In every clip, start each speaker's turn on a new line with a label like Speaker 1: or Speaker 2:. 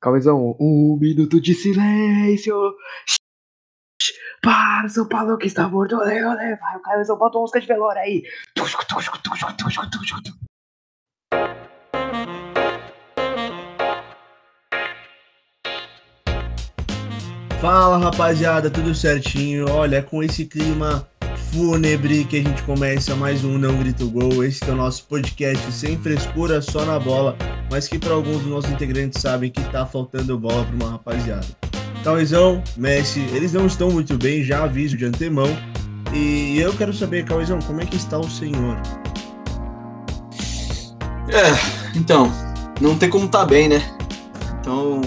Speaker 1: Cauezão, um minuto de silêncio. Para, São Paulo que está morto. Olé, olé. Vai, o Cauezão, bota uma música de velório aí.
Speaker 2: Fala rapaziada, tudo certinho? Olha, é com esse clima fúnebre que a gente começa mais um Não Grito Gol. Esse é o nosso podcast sem frescura, só na bola, mas que para alguns dos nossos integrantes sabem que tá faltando bola para uma rapaziada. Cauizão, Messi, eles não estão muito bem, já aviso de antemão. E eu quero saber, Cauizão, como é que está o senhor?
Speaker 3: É, então, não tem como tá bem, né? Então,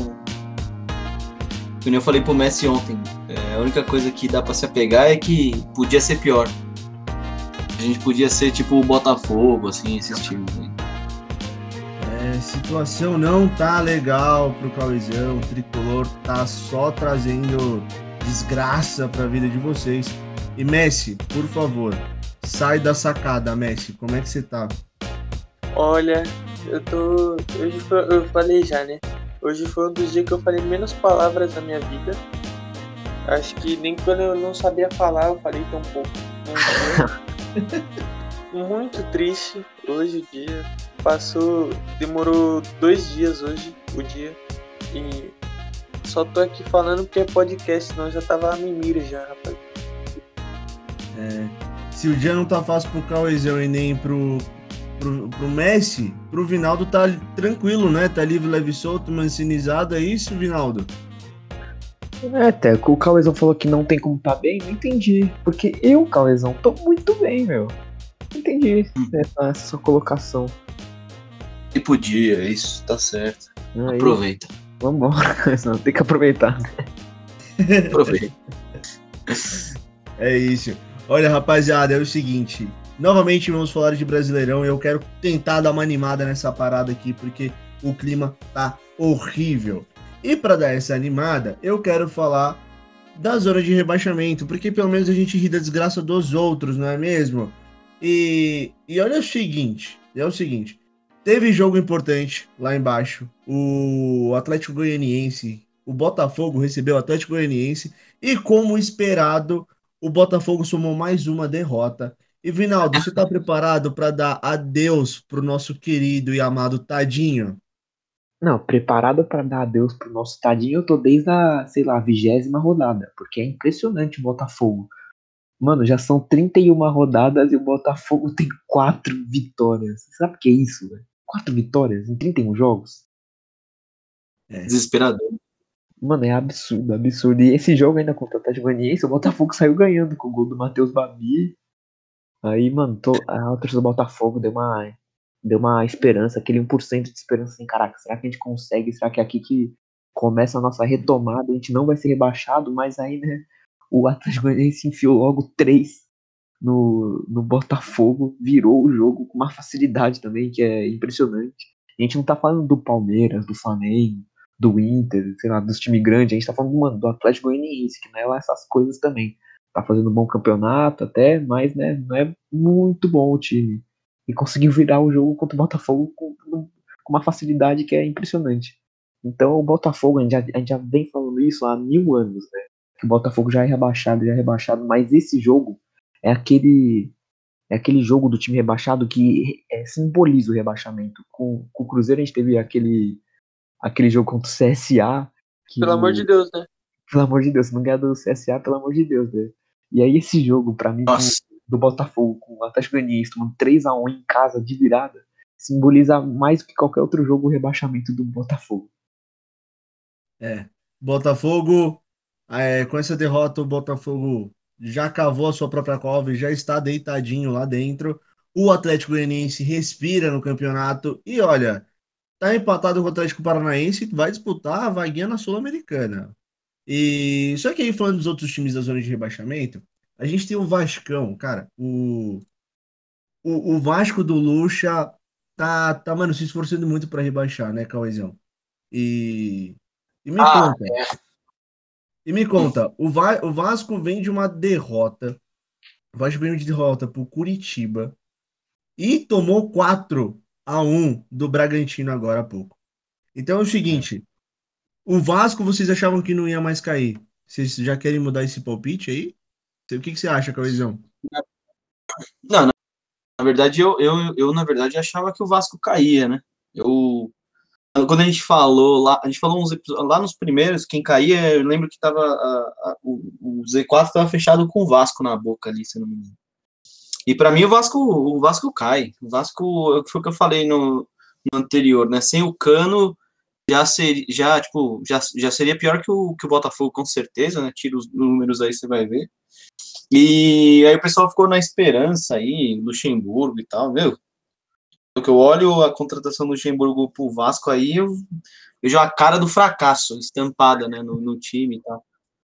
Speaker 3: como eu falei pro Messi ontem, é, a única coisa que dá para se apegar é que podia ser pior. A gente podia ser tipo o Botafogo, assim, esses times. Né?
Speaker 2: É, situação não tá legal pro Cauizão. O tricolor tá só trazendo desgraça pra vida de vocês. E Messi, por favor, sai da sacada, Messi. Como é que você tá?
Speaker 4: Olha, eu tô. Hoje eu falei já, né? Hoje foi um dos dias que eu falei menos palavras na minha vida. Acho que nem quando eu não sabia falar eu falei tão pouco. Muito triste hoje o dia. Passou. Demorou dois dias hoje o dia. E só tô aqui falando porque é podcast, senão já tava a mimira já, rapaz.
Speaker 2: É, se o dia não tá fácil pro Cauezão e nem pro, pro, pro Messi, pro Vinaldo tá tranquilo, né? Tá livre, leve e solto, mancinizado. É isso, Vinaldo?
Speaker 1: É, até o Cauezão falou que não tem como tá bem, não entendi. Porque eu, Cauezão, tô muito bem, meu. Não entendi essa, essa sua colocação.
Speaker 3: E podia, é isso, tá certo.
Speaker 1: Aí,
Speaker 3: Aproveita.
Speaker 1: Vambora, Cauezão, tem que aproveitar.
Speaker 3: Aproveita.
Speaker 2: É isso. Olha, rapaziada, é o seguinte. Novamente vamos falar de Brasileirão. Eu quero tentar dar uma animada nessa parada aqui, porque o clima tá horrível. E para dar essa animada, eu quero falar da zona de rebaixamento, porque pelo menos a gente ri da desgraça dos outros, não é mesmo? E, e olha o seguinte, é o seguinte, teve jogo importante lá embaixo. O Atlético Goianiense, o Botafogo recebeu o Atlético Goianiense e como esperado, o Botafogo somou mais uma derrota. E Vinaldo, você tá preparado para dar adeus pro nosso querido e amado Tadinho?
Speaker 1: Não, preparado para dar adeus pro nosso tadinho, eu tô desde a, sei lá, vigésima rodada, porque é impressionante o Botafogo. Mano, já são 31 rodadas e o Botafogo tem 4 vitórias. Sabe o que é isso, velho? 4 vitórias em 31 jogos?
Speaker 3: Desesperador.
Speaker 1: Mano, é absurdo, absurdo. E esse jogo ainda contra o Atlético Goianiense, o Botafogo saiu ganhando com o gol do Matheus Babi. Aí, mano, tô, a torcida do Botafogo deu uma, deu uma esperança, aquele 1% de esperança assim, caraca, será que a gente consegue? Será que é aqui que começa a nossa retomada? A gente não vai ser rebaixado, mas aí, né, o Atlético Goianiense enfiou logo 3 no, no Botafogo, virou o jogo com uma facilidade também, que é impressionante. A gente não tá falando do Palmeiras, do Flamengo, do Inter, sei lá, dos times grandes, a gente tá falando, mano, do Atlético Goianiense, que não é lá essas coisas também. Tá fazendo um bom campeonato até, mas, né, não é muito bom o time. E conseguiu virar o jogo contra o Botafogo com, com uma facilidade que é impressionante. Então o Botafogo, a gente, já, a gente já vem falando isso há mil anos, né? Que o Botafogo já é rebaixado, já é rebaixado, mas esse jogo é aquele é aquele jogo do time rebaixado que é, simboliza o rebaixamento. Com, com o Cruzeiro a gente teve aquele aquele jogo contra o CSA. Que,
Speaker 4: Pelo amor de Deus, né?
Speaker 1: Pelo amor de Deus, se não ganhar do CSA, pelo amor de Deus, né? E aí esse jogo, pra mim,
Speaker 3: Nossa.
Speaker 1: Do Botafogo, com o Atlético Goianiense tomando 3x1 em casa de virada, simboliza mais que qualquer outro jogo o rebaixamento do Botafogo.
Speaker 2: É. Botafogo, é, com essa derrota, o Botafogo já cavou a sua própria cova e já está deitadinho lá dentro. O Atlético Goianiense respira no campeonato e olha, tá empatado com o Atlético Paranaense, vai disputar a vaguinha na Sul-Americana. E só que aí falando dos outros times da zona de rebaixamento, a gente tem o Vascão, cara, o o, o Vasco do Lucha tá, tá, mano, se esforçando muito para rebaixar, né, Cauezão? E, e me
Speaker 3: Ah,
Speaker 2: conta, e me conta, o, Va o Vasco vem de uma derrota, o Vasco vem de derrota pro Curitiba e tomou 4 a 1 do Bragantino agora há pouco. Então é o seguinte, O Vasco, vocês achavam que não ia mais cair? Vocês já querem mudar esse palpite aí? O que, que você acha, Cauizão?
Speaker 3: Não, na, na verdade, eu, eu, eu, na verdade, achava que o Vasco caía, né? Eu. Quando a gente falou lá, a gente falou uns lá nos primeiros, quem caía, eu lembro que tava. A, a, o, o Z4 tava fechado com o Vasco na boca ali, se não me engano. E para mim o Vasco, o Vasco cai. O Vasco foi o que eu falei no, no anterior, né? Sem o Cano já seria, já, tipo, já, já seria pior que o, que o Botafogo, com certeza, né? Tira os números aí, você vai ver. E aí o pessoal ficou na esperança aí, Luxemburgo e tal, meu. O que eu olho a contratação do Luxemburgo pro Vasco aí, eu vejo a cara do fracasso estampada, né, no, no time e tal.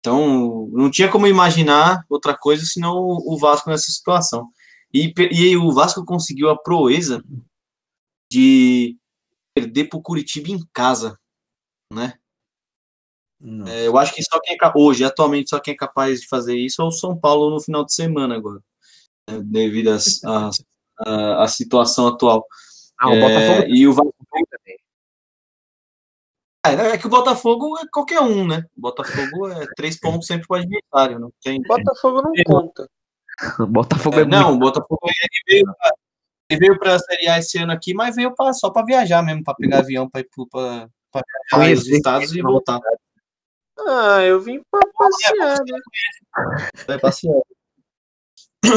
Speaker 3: Então, não tinha como imaginar outra coisa senão o Vasco nessa situação. E, e o Vasco conseguiu a proeza de perder para o Curitiba em casa, né? É, eu acho que só quem é hoje, atualmente, só quem é capaz de fazer isso é o São Paulo no final de semana agora, né? devido à situação atual.
Speaker 1: Ah, o Botafogo é,
Speaker 3: e o Vasco também. É, é, que o Botafogo é qualquer um, né? O Botafogo é três pontos sempre para o adversário, não tem.
Speaker 4: Botafogo não conta.
Speaker 1: Botafogo é, é
Speaker 3: Não, o Botafogo ele veio, ele veio para a Série A esse ano aqui, mas veio pra, só para viajar mesmo, para pegar avião para ir para viajar os estados e voltar.
Speaker 4: Ah, eu vim para passear, né?
Speaker 3: Vai passear.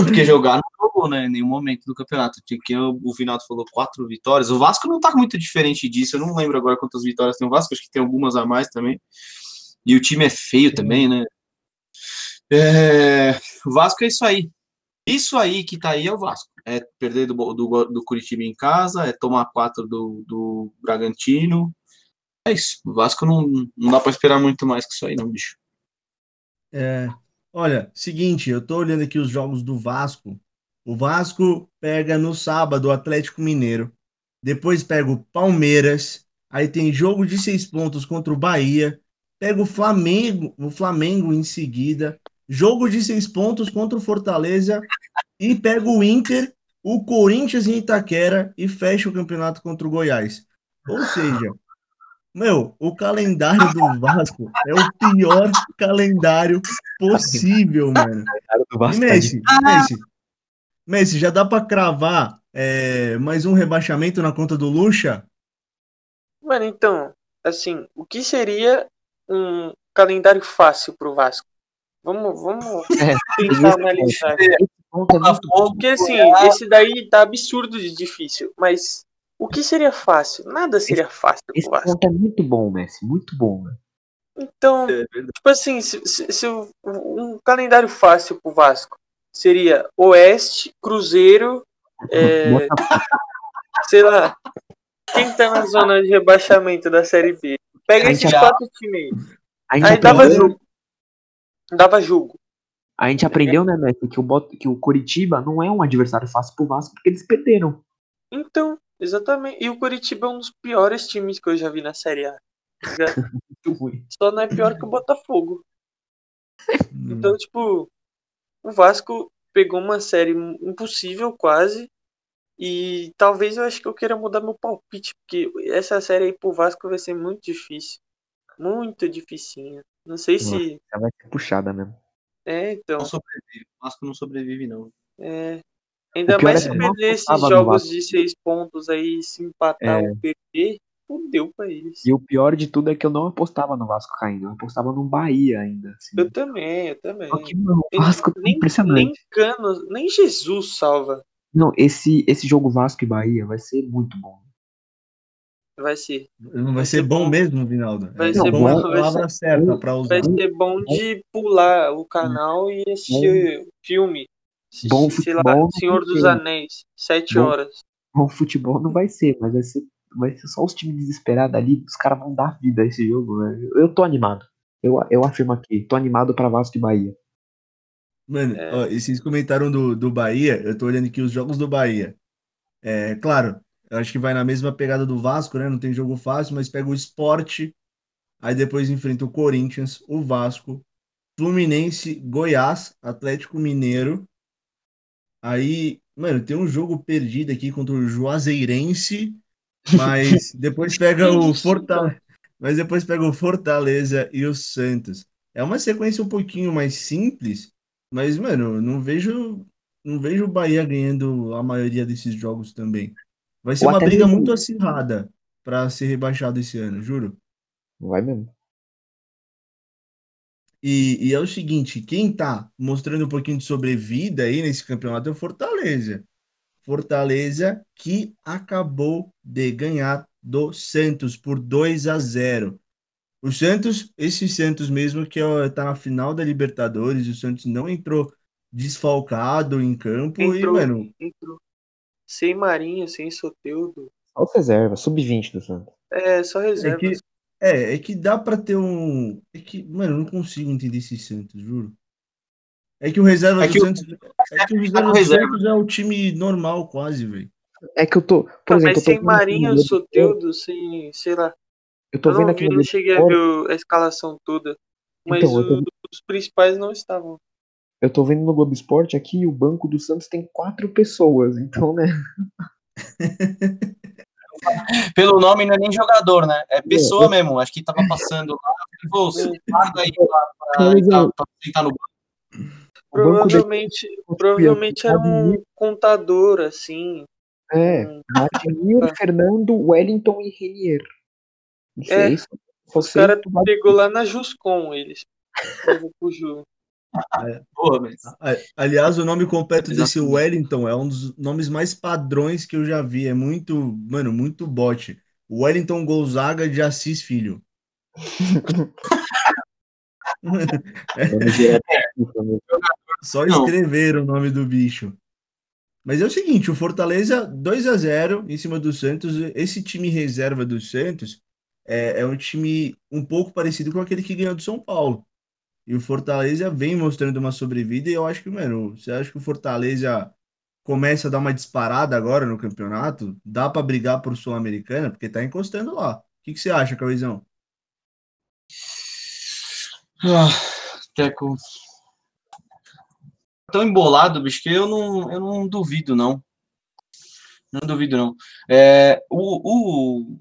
Speaker 3: Porque jogar não jogou, né? Em nenhum momento do campeonato. Tinha que o Vinaldo falou quatro vitórias. O Vasco não tá muito diferente disso. Eu não lembro agora quantas vitórias tem o Vasco, acho que tem algumas a mais também. E o time é feio também, né? É... O Vasco é isso aí. Isso aí que tá aí é o Vasco. É perder do, do, do Curitiba em casa, é tomar quatro do, do Bragantino. É isso. O Vasco não, não dá para esperar muito mais que isso aí, não, bicho.
Speaker 2: É, Olha, seguinte, eu tô olhando aqui os jogos do Vasco. O Vasco pega no sábado o Atlético Mineiro. Depois pega o Palmeiras. Aí tem jogo de seis pontos contra o Bahia. Pega o Flamengo, o Flamengo em seguida. Jogo de seis pontos contra o Fortaleza. E pega o Inter, o Corinthians em Itaquera e fecha o campeonato contra o Goiás. Ou seja, meu, o calendário do Vasco é o pior calendário possível, mano. E Messi, Messi, Messi, já dá para cravar é, mais um rebaixamento na conta do Lucha?
Speaker 4: Mano, então, assim, o que seria um calendário fácil pro Vasco? Vamos, vamos é, tentar analisar. Porque assim, esse daí tá absurdo de difícil, mas o que seria fácil? Nada seria
Speaker 1: esse,
Speaker 4: fácil pro
Speaker 1: esse
Speaker 4: Vasco.
Speaker 1: ponto é muito bom, Messi, muito bom. Né?
Speaker 4: Então, é tipo assim, se, se, se, um calendário fácil pro Vasco seria Oeste, Cruzeiro, é, sei lá, quem tá na zona de rebaixamento da Série B? Pega esses já, quatro times aí. Aí dava jogo. Dava jogo.
Speaker 1: A gente aprendeu, né, Messi, que o, que o Coritiba não é um adversário fácil pro Vasco porque eles perderam.
Speaker 4: Então, Exatamente. E o Curitiba é um dos piores times que eu já vi na Série A.
Speaker 1: Muito ruim.
Speaker 4: Só não é pior que o Botafogo. Então, tipo, o Vasco pegou uma série impossível quase. E talvez eu acho que eu queira mudar meu palpite, porque essa série aí pro Vasco vai ser muito difícil. Muito dificinha. Não sei
Speaker 1: Nossa,
Speaker 4: se.
Speaker 1: Ela vai ser puxada mesmo.
Speaker 4: É, então.
Speaker 3: Não sobrevive. O Vasco não sobrevive, não.
Speaker 4: É. Ainda
Speaker 1: O
Speaker 4: mais
Speaker 1: é
Speaker 4: se perder esses jogos de seis pontos aí, se empatar
Speaker 1: É.
Speaker 4: ou perder, fudeu pra eles.
Speaker 1: E o pior de tudo é que eu não apostava no Vasco caindo, eu apostava no Bahia ainda. assim.
Speaker 4: Eu também, eu também.
Speaker 1: Só que, mano, o Vasco tá
Speaker 4: nem,
Speaker 1: impressionante.
Speaker 4: nem Cano, nem Jesus salva.
Speaker 1: Não, esse, esse jogo Vasco e Bahia vai ser muito bom.
Speaker 4: Vai ser.
Speaker 2: Não vai ser bom mesmo, Vinaldo?
Speaker 4: Vai
Speaker 2: É
Speaker 1: ser
Speaker 2: bom
Speaker 1: bom,
Speaker 4: vai
Speaker 2: certa para usar.
Speaker 4: Vai ser bom de pular o canal e assistir filme.
Speaker 1: Bom
Speaker 4: sei lá,
Speaker 1: futebol não
Speaker 4: Senhor dos. Anéis, sete
Speaker 1: Bom-
Speaker 4: horas.
Speaker 1: Bom futebol não vai ser, mas vai ser, vai ser só os times desesperados ali, os caras vão dar vida a esse jogo, velho. Eu tô animado. Eu, eu afirmo aqui, tô animado pra Vasco e Bahia.
Speaker 2: Mano,
Speaker 4: É.
Speaker 2: ó, e vocês comentaram do, do Bahia, eu tô olhando aqui os jogos do Bahia. É, claro, eu acho que vai na mesma pegada do Vasco, né? Não tem jogo fácil, mas pega o Sport, aí depois enfrenta o Corinthians, o Vasco, Fluminense, Goiás, Atlético Mineiro. Aí, mano, tem um jogo perdido aqui contra o Juazeirense, mas depois pega o Fortaleza. mas depois pega o Fortaleza e o Santos. É uma sequência um pouquinho mais simples, mas, mano, não vejo, não vejo o Bahia ganhando a maioria desses jogos também. Vai ser
Speaker 1: Ou
Speaker 2: uma briga
Speaker 1: mesmo-
Speaker 2: muito acirrada para ser rebaixado esse ano, juro.
Speaker 1: Vai mesmo.
Speaker 2: E, e é o seguinte, quem tá mostrando um pouquinho de sobrevida aí nesse campeonato é o Fortaleza. Fortaleza que acabou de ganhar do Santos por 2 a 0. O Santos, esse Santos mesmo que ó, tá na final da Libertadores, o Santos não entrou desfalcado em campo
Speaker 4: Entrou.
Speaker 2: e, mano,
Speaker 4: Entrou. Sem Marinho, sem Soteudo.
Speaker 1: Só os reservas, sub-20 do Santos.
Speaker 4: É, só
Speaker 2: é
Speaker 4: reserva.
Speaker 2: que, é, é que dá pra ter um. É que, mano, eu não consigo entender esse Santos, juro. É que o reserva
Speaker 3: É
Speaker 2: do
Speaker 3: que o-
Speaker 2: Santos. É que o reserva
Speaker 3: no
Speaker 2: do
Speaker 3: reserva.
Speaker 2: Santos é o time normal, quase, velho.
Speaker 1: É que eu tô, por
Speaker 4: Tá,
Speaker 1: exemplo,
Speaker 4: mas
Speaker 1: eu tô
Speaker 4: sem
Speaker 1: vendo aqui
Speaker 4: Marinho, Soteudo, sem. sei lá.
Speaker 1: Eu tô
Speaker 4: Eu
Speaker 1: vendo
Speaker 4: não
Speaker 1: aqui
Speaker 4: vi,
Speaker 1: no
Speaker 4: não cheguei a ver a escalação toda. Mas
Speaker 1: Então, eu tô-
Speaker 4: o- os principais não estavam.
Speaker 1: Eu tô vendo no Globo Esporte aqui o banco do Santos tem quatro pessoas, então, né?
Speaker 3: Pelo nome não é nem jogador, né? É pessoa mesmo. Acho que tava passando lá. "Você paga aí pra, sentar no banco.
Speaker 1: Banco daqui
Speaker 4: Provavelmente, provavelmente era um
Speaker 1: Admito.
Speaker 4: contador, assim.
Speaker 1: é Vladimir, Fernando, Wellington e Renier. Não
Speaker 4: É,
Speaker 1: sei, sei
Speaker 4: caras
Speaker 1: que o Vlad-
Speaker 4: pegou lá na Juscom, eles.
Speaker 3: Mas...
Speaker 2: A- Aliás, o nome completo desse
Speaker 3: Exatamente.
Speaker 2: Wellington é um dos nomes mais padrões que eu já vi. É muito, mano, muito bote. Wellington Gonzaga de Assis Filho. Só
Speaker 3: Não.
Speaker 2: escrever o nome do bicho. Mas é o seguinte, o Fortaleza 2 a 0 em cima do Santos. Esse time reserva do Santos é, é um time um pouco parecido com aquele que ganhou do São Paulo. E o Fortaleza vem mostrando uma sobrevida e eu acho que, mano, você acha que o Fortaleza começa a dar uma disparada agora no campeonato? Dá pra brigar por Sul-Americana? Porque tá encostando lá. O que, que você acha, Cauizão?
Speaker 3: Ah, Teco. Tão embolado, bicho, que eu não, eu não duvido, não. Não duvido, não. É, o, o-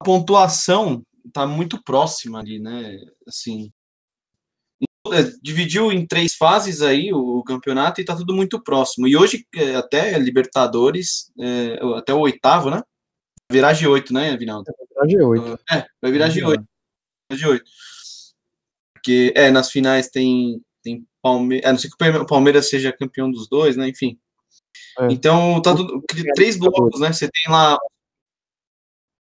Speaker 3: a pontuação tá muito próxima ali, né? Assim, dividiu em três fases aí o, campeonato e tá tudo muito próximo. E hoje, é, até Libertadores, é, até o oitavo, né? Virar de oito, né, Vinaldo?
Speaker 1: Tá G8.
Speaker 3: É, vai virar de oito de 8. Porque, é, nas finais tem, tem Palmeiras. A não ser que o Palmeiras seja campeão dos dois, né? Enfim.
Speaker 1: É.
Speaker 3: Então, tá tudo. Três blocos, né? Você tem lá.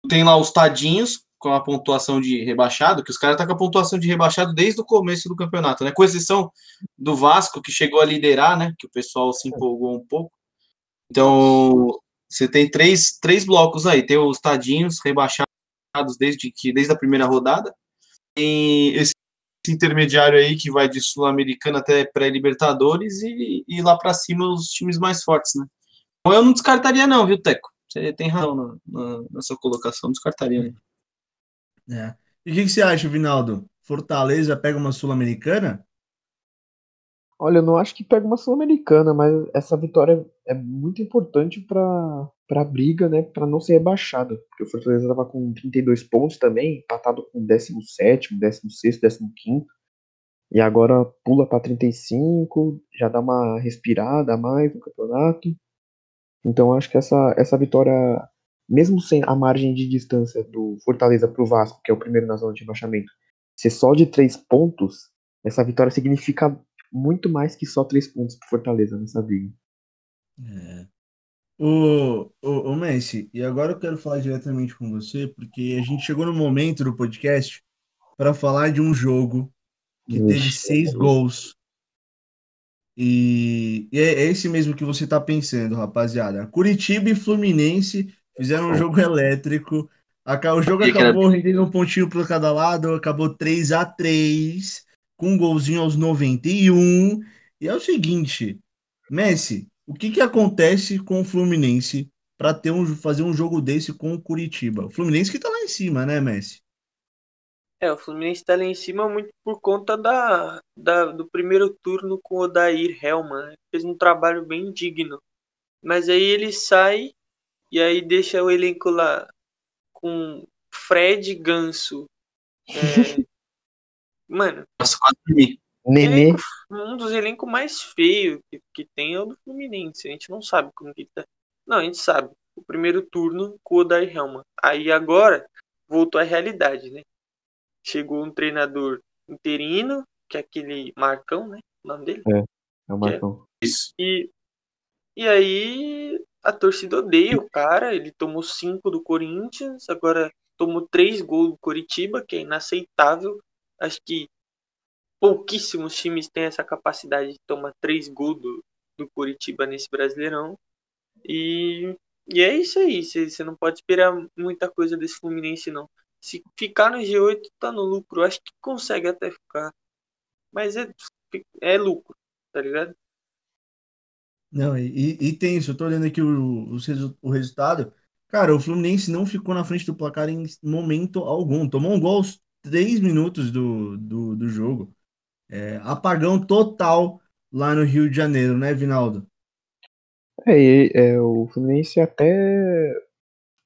Speaker 3: Tem lá os tadinhos com a pontuação de rebaixado, que os caras estão com a pontuação de rebaixado desde o começo do campeonato, né? Com exceção do Vasco, que chegou a liderar, né? Que o pessoal se empolgou um pouco. Então, você tem três, três blocos aí. Tem os tadinhos rebaixados desde, que, desde a primeira rodada. Tem esse intermediário aí que vai de Sul-Americana até pré-Libertadores e, e lá para cima os times mais fortes, né? Então eu não descartaria não, viu, Teco? Você tem razão na, na, na sua colocação, descartaria. não.
Speaker 2: É. E o que, que você acha, Vinaldo? Fortaleza pega uma Sul-Americana?
Speaker 1: Olha, eu não acho que pega uma Sul-Americana, mas essa vitória é muito importante para a briga, né, para não ser rebaixado. Porque o Fortaleza estava com 32 pontos também, empatado com o 17, 16, 15. E agora pula para 35, já dá uma respirada a mais no campeonato. Então acho que essa, essa vitória, mesmo sem a margem de distância do Fortaleza para o Vasco, que é o primeiro na zona de rebaixamento, ser só de 3 pontos, essa vitória significa muito mais que só 3 pontos para Fortaleza nessa briga.
Speaker 2: É. O, o, o Messi, e agora eu quero falar diretamente com você, porque a gente chegou no momento do podcast para falar de um jogo que teve
Speaker 1: Ixi.
Speaker 2: seis gols. E, e é esse mesmo que você tá pensando, rapaziada. Curitiba e Fluminense fizeram um jogo elétrico. O jogo
Speaker 3: E que era-
Speaker 2: acabou rendendo um pontinho para cada lado, acabou 3 a 3 com um golzinho aos 91. E é o seguinte, Messi, o que que acontece com o Fluminense para ter um, fazer um jogo desse com o Curitiba? O Fluminense que tá lá em cima, né, Messi?
Speaker 4: É, o Fluminense tá lá em cima muito por conta da, da- do primeiro turno com o Odair Helman. né? Fez um trabalho bem digno. Mas aí ele sai e aí deixa o elenco lá com Fred, Ganso. É... Mano,
Speaker 3: Nossa, quase dormi.
Speaker 1: Nenê.
Speaker 4: um dos elencos mais feios que, que tem é o do Fluminense. A gente não sabe como que tá. Não, a gente sabe. O primeiro turno com o Odair Helman. Aí agora voltou à realidade, né? Chegou um treinador interino, que é aquele Marcão, né? O nome dele.
Speaker 1: É o Marcão.
Speaker 3: Isso.
Speaker 4: E, e aí a torcida odeia o cara. Ele tomou cinco do Corinthians, agora tomou três gols do Coritiba, que é inaceitável. Acho que pouquíssimos times têm essa capacidade de tomar três gols do, do Coritiba nesse Brasileirão. E, e é isso aí. Você não pode esperar muita coisa desse Fluminense, não. Se ficar no G8, tá no lucro. Acho que consegue até ficar. Mas é, é lucro, tá ligado?
Speaker 2: Não, e, e- tem isso, eu tô olhando aqui o, resu- o resultado. Cara, o Fluminense não ficou na frente do placar em momento algum. Tomou um gol aos três minutos do, do, do jogo. É, apagão total lá no Rio de Janeiro, né, Vinaldo?
Speaker 1: É, é, o Fluminense até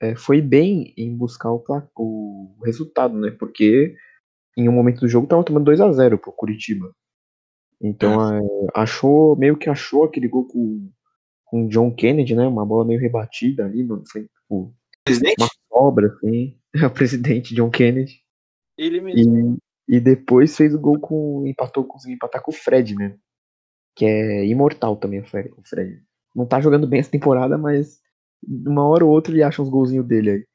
Speaker 1: é, foi bem em buscar o, o resultado, né? Porque em um momento do jogo tava tomando 2 a 0 pro Curitiba. Então é, achou, meio que achou aquele gol com, com o John Kennedy, né? Uma bola meio rebatida ali, não foi tipo,
Speaker 3: Presidente?
Speaker 1: uma sobra, assim. O presidente John Kennedy.
Speaker 4: Ele mesmo.
Speaker 1: E, e depois fez o gol com. empatou, conseguiu empatar com o Fred, né? Que é imortal também o Fred. O Fred. Não tá jogando bem essa temporada, mas uma hora ou outra ele acha uns golzinhos dele aí.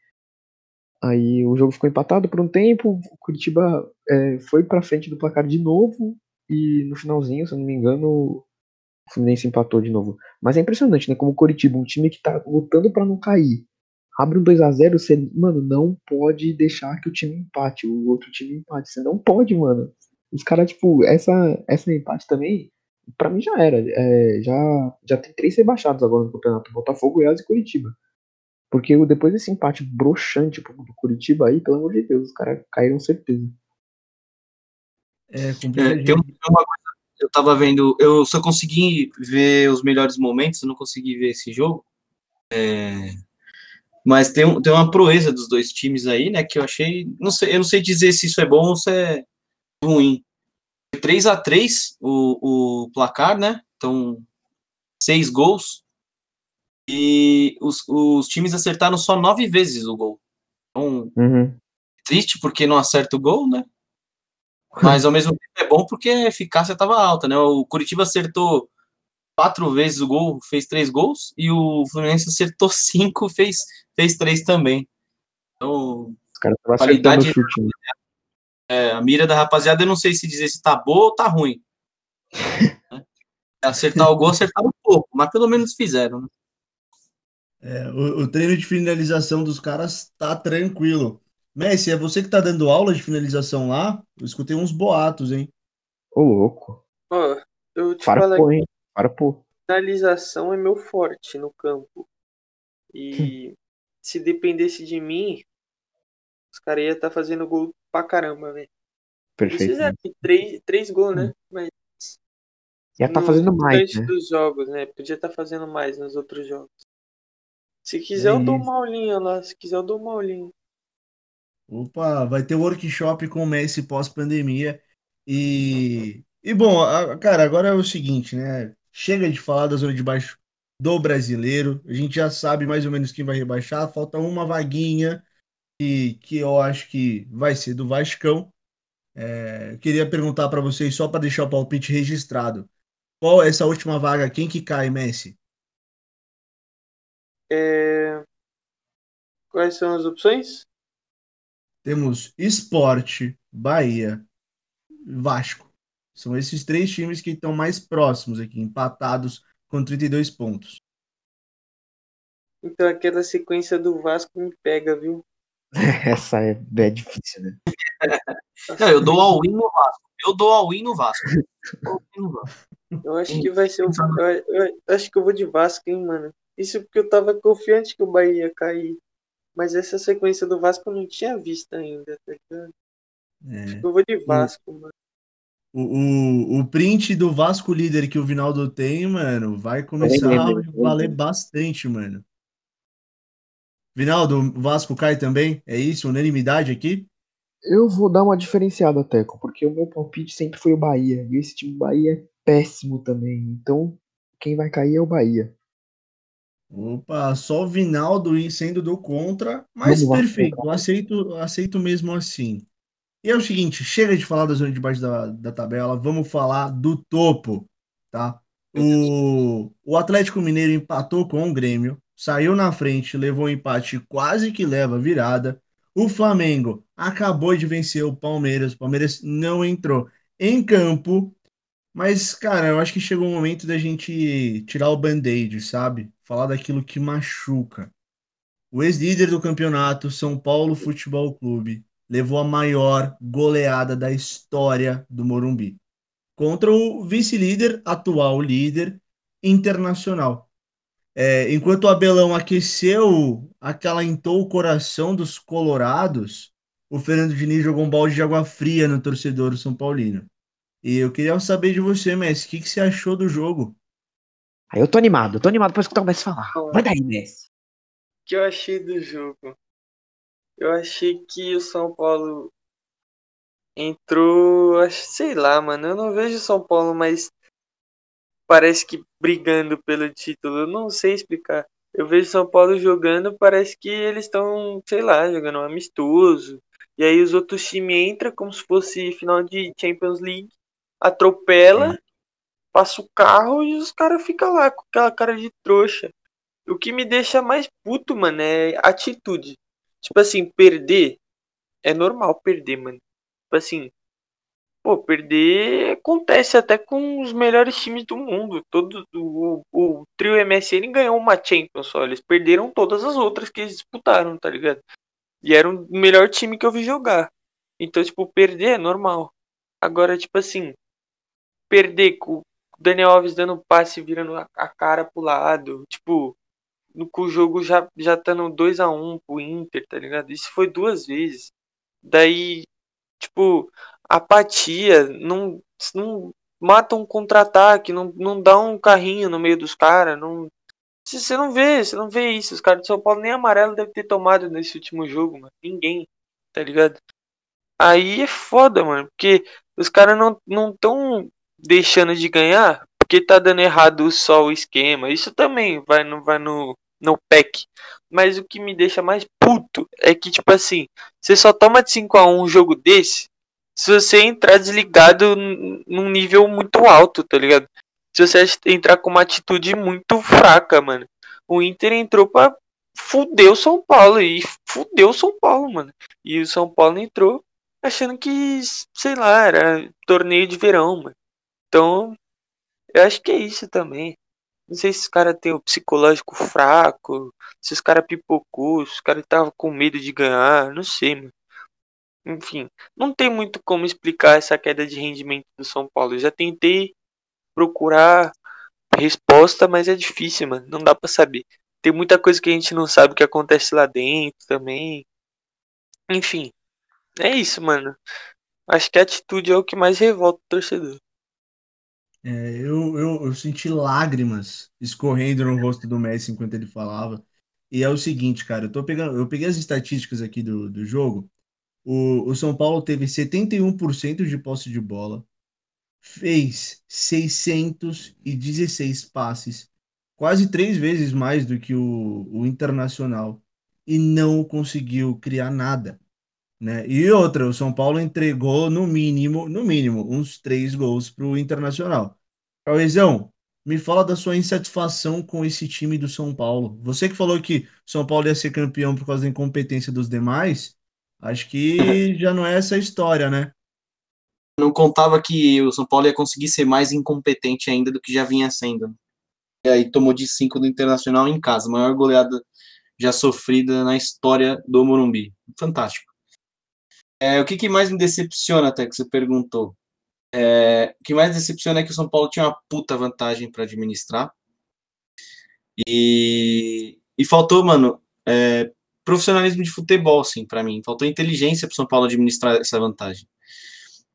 Speaker 1: Aí o jogo ficou empatado por um tempo, o Curitiba é, foi pra frente do placar de novo, e no finalzinho, se eu não me engano, o Fluminense empatou de novo. Mas é impressionante, né? Como o Curitiba, um time que tá lutando pra não cair, abre um 2 a 0 você, mano, não pode deixar que o time empate, o outro time empate. Você não pode, mano. Os caras, tipo, essa, essa empate também, pra mim já era. É, já, já tem três rebaixados agora no campeonato: Botafogo, Goiás e Curitiba. Porque depois desse empate broxante do Curitiba aí, pelo amor de Deus, os caras caíram certeza.
Speaker 2: É
Speaker 3: É, tem um- uma coisa, eu tava vendo, eu só consegui ver os melhores momentos, eu não consegui ver esse jogo. É, mas tem, um- tem uma proeza dos dois times aí, né, que eu achei, não sei, eu não sei dizer se isso é bom ou se é ruim. 3 a 3 o, o placar, né? Então, seis gols. E os, os times acertaram só nove vezes o gol. Então,
Speaker 1: Uhum.
Speaker 3: triste porque não acerta o gol, né? Mas ao mesmo tempo é bom porque a eficácia estava alta, né? O Curitiba acertou quatro vezes o gol, fez três gols, e o Fluminense acertou cinco, fez, fez três também. Então,
Speaker 1: Os caras o
Speaker 3: Qualidade-
Speaker 1: chute. né?
Speaker 3: é, a mira da rapaziada, eu não sei se dizer se tá boa ou tá ruim. Né? Acertar o gol, acertaram um pouco, mas pelo menos fizeram. Né?
Speaker 2: É, o, o treino de finalização dos caras tá tranquilo. Messi, é você que tá dando aula de finalização lá? Eu escutei uns boatos, hein?
Speaker 1: Ô, louco.
Speaker 4: Ó, eu te
Speaker 1: Para
Speaker 4: falar
Speaker 1: pô, hein? Para pô.
Speaker 4: finalização é meu forte no campo. E se dependesse de mim, os caras iam estar fazendo gol pra caramba, velho.
Speaker 1: Perfeito.
Speaker 4: fizeram três, três gols, né? Mas
Speaker 1: Já tá
Speaker 4: no
Speaker 1: fazendo mais, né?
Speaker 4: dos jogos, né? Podia estar fazendo mais nos outros jogos. Se quiser, eu dou uma aulinha lá. Se quiser, eu dou uma aulinha.
Speaker 2: Opa, vai ter workshop com o Messi pós-pandemia. E, e bom, a- cara, agora é o seguinte, né? Chega de falar da zona de baixo do brasileiro. A gente já sabe mais ou menos quem vai rebaixar. Falta uma vaguinha que, que eu acho que vai ser do Vascão. É, queria perguntar para vocês, só para deixar o palpite registrado. Qual é essa última vaga? Quem que cai, Messi?
Speaker 4: É, Quais são as opções?
Speaker 2: Temos Esporte, Bahia, Vasco. São esses três times que estão mais próximos aqui, empatados com 32 pontos.
Speaker 4: Então aquela sequência do Vasco me pega, viu?
Speaker 1: Essa é, é difícil, né?
Speaker 3: Não, eu dou all-in no Vasco. Eu dou all-in no Vasco.
Speaker 4: Eu acho que vai ser o. Eu, eu acho que eu vou de Vasco, hein, mano. Isso porque eu tava confiante que o Bahia ia cair. Mas essa sequência do Vasco eu não tinha visto ainda, tá ligado?
Speaker 2: É.
Speaker 4: Eu vou de Vasco, mano.
Speaker 2: O, o, o print do Vasco líder que o Vinaldo tem, mano, vai começar a valer bastante, mano. Vinaldo, o Vasco cai também? É isso? Unanimidade aqui?
Speaker 1: Eu vou dar uma diferenciada, Teco, porque o meu palpite sempre foi o Bahia. E esse time do Bahia é péssimo também. Então, quem vai cair é o Bahia.
Speaker 2: Opa, só o Vinaldo sendo do contra, mas
Speaker 1: Vamos
Speaker 2: perfeito, aceito, aceito mesmo assim. E é o seguinte, chega de falar da zona de baixo da, da tabela, vamos falar do topo, tá? O, o Atlético Mineiro empatou com o Grêmio, saiu na frente, levou um empate, quase que leva a virada. O Flamengo acabou de vencer o Palmeiras, o Palmeiras não entrou em campo, mas, cara, eu acho que chegou o momento da gente tirar o band-aid, sabe? Falar daquilo que machuca. O ex-líder do campeonato, São Paulo Futebol Clube, levou a maior goleada da história do Morumbi contra o vice-líder, atual líder internacional. É, enquanto o Abelão aqueceu, acalentou o coração dos colorados, o Fernando Diniz jogou um balde de água fria no torcedor São Paulino. E eu queria saber de você, Messi, o que, que você achou do jogo?
Speaker 1: Aí eu tô animado, eu tô animado pra escutar o Messi falar. Vai daí, Messi.
Speaker 4: O que eu achei do jogo? Eu achei que o São Paulo entrou, sei lá, mano. Eu não vejo o São Paulo mais parece que brigando pelo título. Eu não sei explicar. Eu vejo São Paulo jogando, parece que eles estão, sei lá, jogando um amistoso. E aí os outros times entram como se fosse final de Champions League, atropela, passa o carro e os caras ficam lá com aquela cara de trouxa. O que me deixa mais puto, mano, é atitude. Tipo assim, perder é normal perder, mano. Tipo assim, pô, perder acontece até com os melhores times do mundo. Todo o, o trio MSN ganhou uma Champions só, eles perderam todas as outras que eles disputaram, tá ligado? E era o melhor time que eu vi jogar. Então, tipo, perder é normal. Agora, tipo assim, perder com o Daniel Alves dando passe, virando a cara pro lado, tipo, no o jogo já já tá no 2 a 1 pro Inter, tá ligado? Isso foi duas vezes. Daí, tipo, apatia, não não mata um contra-ataque, não, não dá um carrinho no meio dos caras, não você não vê, você não vê isso. Os caras de São Paulo nem amarelo deve ter tomado nesse último jogo, mano. Ninguém, tá ligado? Aí é foda, mano, porque os caras não não tão deixando de ganhar porque tá dando errado só o esquema. Isso também vai no vai no no pack. Mas o que me deixa mais puto é que tipo assim, você só toma de 5 a 1 um jogo desse se você entrar desligado num nível muito alto, tá ligado? Se você entrar com uma atitude muito fraca, mano. O Inter entrou pra fuder o São Paulo e fudeu o São Paulo, mano. E o São Paulo entrou achando que, sei lá, era torneio de verão, mano. Então, eu acho que é isso também. Não sei se os caras têm o psicológico fraco, se os caras pipocou, se os caras estavam com medo de ganhar, não sei, mano. Enfim, não tem muito como explicar essa queda de rendimento do São Paulo. Eu já tentei procurar resposta, mas é difícil, mano. Não dá pra saber. Tem muita coisa que a gente não sabe que acontece lá dentro também. Enfim, é isso, mano. Acho que a atitude é o que mais revolta o torcedor.
Speaker 2: É, eu, eu, eu senti lágrimas escorrendo no rosto do Messi enquanto ele falava. E é o seguinte, cara, eu tô pegando, eu peguei as estatísticas aqui do, do jogo. O, o São Paulo teve 71% de posse de bola, fez 616 passes, quase três vezes mais do que o, o Internacional, e não conseguiu criar nada, né? E outra, o São Paulo entregou no mínimo, no mínimo, uns três gols para o Internacional. Cauezão, me fala da sua insatisfação com esse time do São Paulo. Você que falou que São Paulo ia ser campeão por causa da incompetência dos demais, acho que já não é essa a história, né?
Speaker 3: Não contava que o São Paulo ia conseguir ser mais incompetente ainda do que já vinha sendo. E aí tomou de 5 do Internacional em casa, maior goleada já sofrida na história do Morumbi. Fantástico. É, o que, que mais me decepciona, até que você perguntou? É, o que mais decepciona é que o São Paulo tinha uma puta vantagem para administrar. E, e faltou, mano, é, profissionalismo de futebol, assim, para mim. Faltou inteligência para o São Paulo administrar essa vantagem.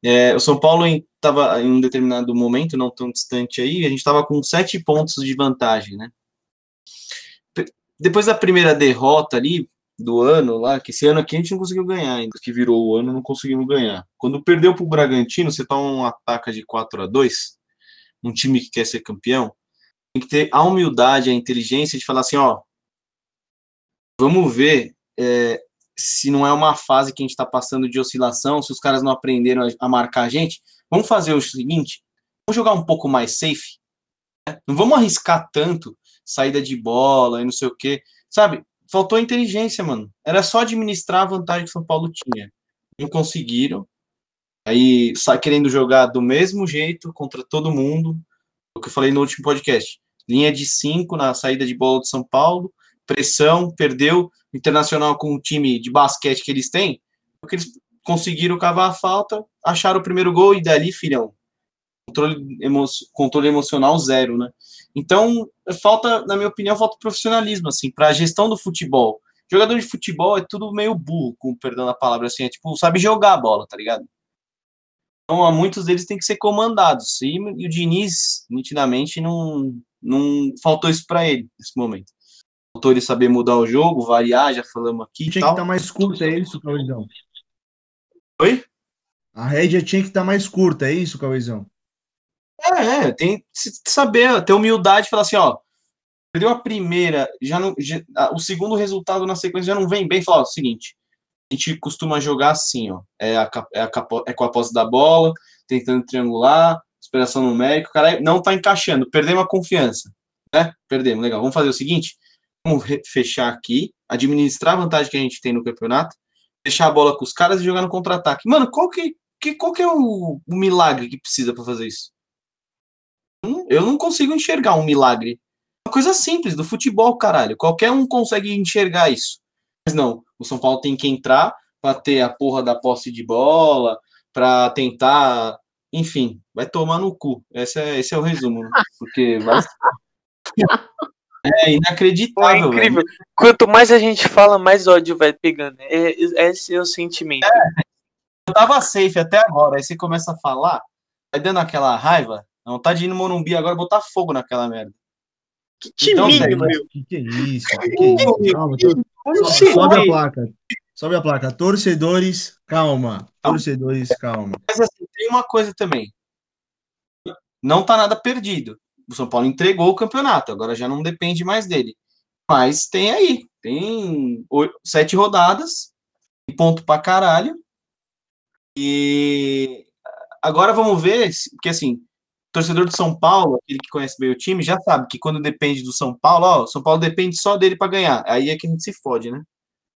Speaker 3: É, o São Paulo estava em um determinado momento, não tão distante aí, a gente estava com sete pontos de vantagem, né? depois da primeira derrota ali do ano lá, que esse ano aqui a gente não conseguiu ganhar ainda, que virou o ano, não conseguimos ganhar. Quando perdeu pro Bragantino, você toma um ataque de 4 a 2 um time que quer ser campeão, tem que ter a humildade, a inteligência de falar assim, ó, vamos ver é, se não é uma fase que a gente está passando de oscilação, se os caras não aprenderam a, a, marcar a gente, vamos fazer o seguinte, vamos jogar um pouco mais safe, né? não vamos arriscar tanto saída de bola e não sei o que, sabe? Faltou inteligência, mano. Era só administrar a vantagem que o São Paulo tinha. Não conseguiram. Aí, querendo jogar do mesmo jeito contra todo mundo. O que eu falei no último podcast. Linha de 5 na saída de bola de São Paulo. Pressão, perdeu. Internacional com o time de basquete que eles têm. Porque eles conseguiram cavar a falta, acharam o primeiro gol e dali, filhão. Controle, emo controle emocional zero, né? Então, falta, na minha opinião, falta profissionalismo, assim, para a gestão do futebol. Jogador de futebol é tudo meio burro, com perdão da palavra, assim, é tipo, sabe jogar a bola, tá ligado? Então, muitos deles têm que ser comandados. E, e o Diniz, nitidamente, não, não faltou isso para ele nesse momento. Faltou ele saber mudar o jogo, variar, já falamos aqui.
Speaker 2: Tinha
Speaker 3: tal.
Speaker 2: que estar mais curta, é isso, Cauizão?
Speaker 3: Oi?
Speaker 2: A rédea tinha que estar mais curta, é isso, Cauizão?
Speaker 3: É, é, tem que saber, ter humildade e falar assim, ó, perdeu a primeira, já não, já, o segundo resultado na sequência já não vem bem, fala, ó, o seguinte, a gente costuma jogar assim, ó, é, a, é, a, é com a posse da bola, tentando triangular, esperação numérica, o cara não tá encaixando, perdemos a confiança, né? Perdemos, legal. Vamos fazer o seguinte, vamos fechar aqui, administrar a vantagem que a gente tem no campeonato, deixar a bola com os caras e jogar no contra-ataque. Mano, qual que, que, qual que é o, o milagre que precisa para fazer isso? Eu não consigo enxergar um milagre. Uma coisa simples do futebol, caralho. Qualquer um consegue enxergar isso. Mas não, o São Paulo tem que entrar para ter a porra da posse de bola, para tentar, enfim, vai tomar no cu. Esse é, esse é o resumo, né? porque vai... é inacreditável.
Speaker 4: É incrível. Velho. Quanto mais a gente fala, mais ódio vai pegando. É, esse é o sentimento. É.
Speaker 3: Eu tava safe até agora, aí você começa a falar, vai dando aquela raiva, não tá de ir no Morumbi agora botar fogo naquela merda.
Speaker 4: Que timinho, então, meu.
Speaker 2: Que que é isso? Que que é isso? Calma, tô... sobe a placa. Sobe a placa. Torcedores, calma. Torcedores, calma.
Speaker 3: Mas assim, tem uma coisa também. Não tá nada perdido. O São Paulo entregou o campeonato, agora já não depende mais dele. Mas tem aí, tem oito, sete rodadas, ponto pra caralho. E agora vamos ver, porque assim, torcedor do São Paulo, aquele que conhece bem o time, já sabe que quando depende do São Paulo, ó, o São Paulo depende só dele para ganhar. Aí é que a gente se fode, né?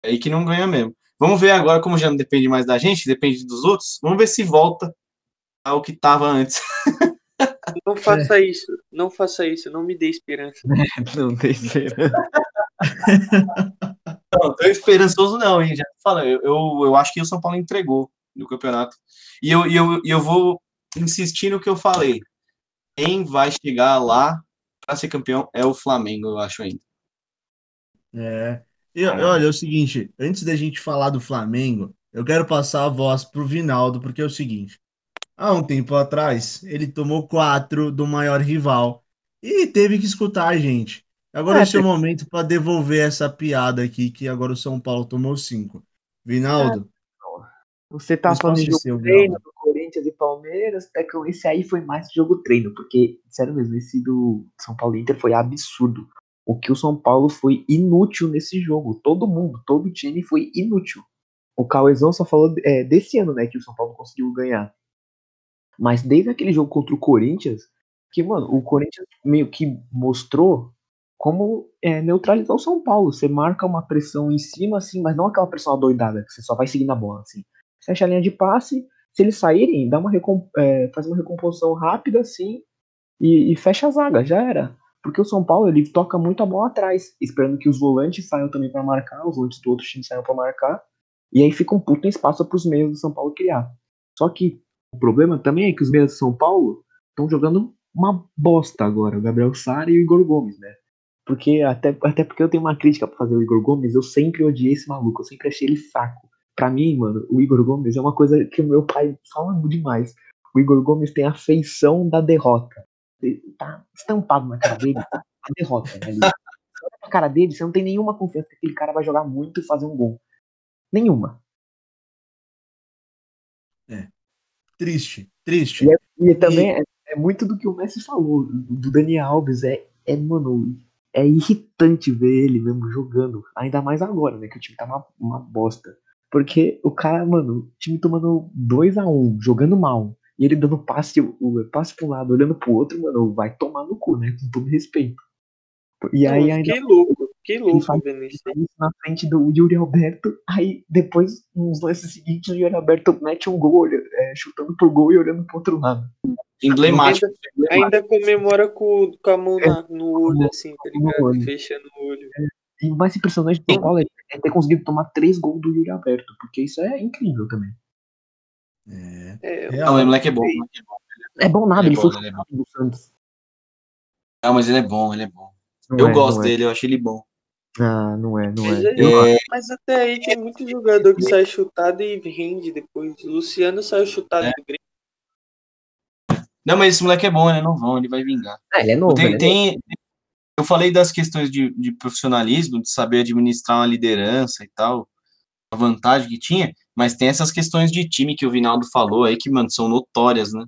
Speaker 3: É aí que não ganha mesmo. Vamos ver agora, como já não depende mais da gente, depende dos outros, vamos ver se volta ao que estava antes.
Speaker 4: Não faça é. isso, não faça isso, não me dê esperança.
Speaker 1: não dê esperança.
Speaker 3: não, tô esperançoso não, hein? Já fala, eu, eu, eu acho que o São Paulo entregou no campeonato. E eu, e eu, e eu vou insistir no que eu falei quem vai chegar lá para ser campeão é o Flamengo, eu acho ainda.
Speaker 2: É. E, olha, é o seguinte, antes da gente falar do Flamengo, eu quero passar a voz pro Vinaldo, porque é o seguinte. Há um tempo atrás, ele tomou quatro do maior rival e teve que escutar a gente. Agora é, é o seu tem... momento para devolver essa piada aqui, que agora o São Paulo tomou cinco. Vinaldo.
Speaker 1: É. Você tá falando de jogo treino, Corinthians e Palmeiras, é que esse aí foi mais jogo treino, porque, sério mesmo, esse do São Paulo Inter foi absurdo. O que o São Paulo foi inútil nesse jogo. Todo mundo, todo time foi inútil. O Cauezão só falou é, desse ano, né, que o São Paulo conseguiu ganhar. Mas desde aquele jogo contra o Corinthians, que, mano, o Corinthians meio que mostrou como é, neutralizar o São Paulo. Você marca uma pressão em cima, assim, mas não aquela pressão adoidada, que você só vai seguindo a bola, assim. Fecha a linha de passe, se eles saírem, dá uma é, faz uma recomposição rápida assim e, e, fecha a zaga, já era. Porque o São Paulo ele toca muito a bola atrás, esperando que os volantes saiam também para marcar, os volantes do outro time saiam para marcar, e aí fica um puto espaço para os meios do São Paulo criar. Só que o problema também é que os meios do São Paulo estão jogando uma bosta agora, o Gabriel Sara e o Igor Gomes, né? Porque até, até porque eu tenho uma crítica para fazer o Igor Gomes, eu sempre odiei esse maluco, eu sempre achei ele saco. Pra mim, mano, o Igor Gomes é uma coisa que o meu pai fala demais. O Igor Gomes tem a feição da derrota. Tá estampado na cara dele a derrota, né? Pra cara dele, você não tem nenhuma confiança que aquele cara vai jogar muito e fazer um gol. Nenhuma.
Speaker 2: Triste, triste.
Speaker 1: E, é- e também é, é muito do que o Messi falou, do Daniel Alves. É, é, mano, é irritante ver ele mesmo jogando. Ainda mais agora, né? Que o time tá uma, uma bosta. Porque o cara, mano, o time tomando 2x1, jogando mal. E ele dando passe, o, passe pra um lado, olhando pro outro, mano, vai tomar no cu, né? Com todo respeito. E aí ainda
Speaker 4: que louco, que louco
Speaker 1: faz-
Speaker 4: vendo isso.
Speaker 1: na frente do Yuri Alberto. Aí depois, nos lances seguintes, o Yuri Alberto mete um gol, olha- é, chutando pro gol e olhando pro outro lado.
Speaker 3: Emblemático.
Speaker 4: Ainda comemora com, com a mão na- no olho, assim, tá
Speaker 1: É. No
Speaker 4: ligado? Fechando o olho.
Speaker 1: E o mais impressionante do São Paulo é é ter conseguido tomar três gols do Yuri Alberto, porque isso é incrível também.
Speaker 2: É,
Speaker 4: É.
Speaker 3: Não, o moleque é bom. moleque é bom.
Speaker 1: É bom nada,
Speaker 3: Ele
Speaker 1: ele,
Speaker 3: é
Speaker 1: foi
Speaker 3: bom, ele é
Speaker 1: do Santos.
Speaker 3: Não, mas ele é bom, ele é bom.
Speaker 1: Não
Speaker 3: Eu
Speaker 1: é,
Speaker 3: gosto
Speaker 1: é.
Speaker 3: dele, eu acho ele bom.
Speaker 1: Ah, não é, não
Speaker 4: Mas,
Speaker 1: é.
Speaker 3: É,
Speaker 4: mas até aí tem muito jogador que sai chutado e rende depois. Luciano saiu chutado
Speaker 3: É.
Speaker 4: do Grêmio.
Speaker 3: Não, mas esse moleque é bom, ele não vão, ele vai vingar.
Speaker 1: Ah, ele é novo,
Speaker 3: Tem,
Speaker 1: ele é
Speaker 3: tem- eu falei das questões de, de profissionalismo, de saber administrar uma liderança e tal, a vantagem que tinha, mas tem essas questões de time que o Vinaldo falou aí, que, mano, são notórias, né?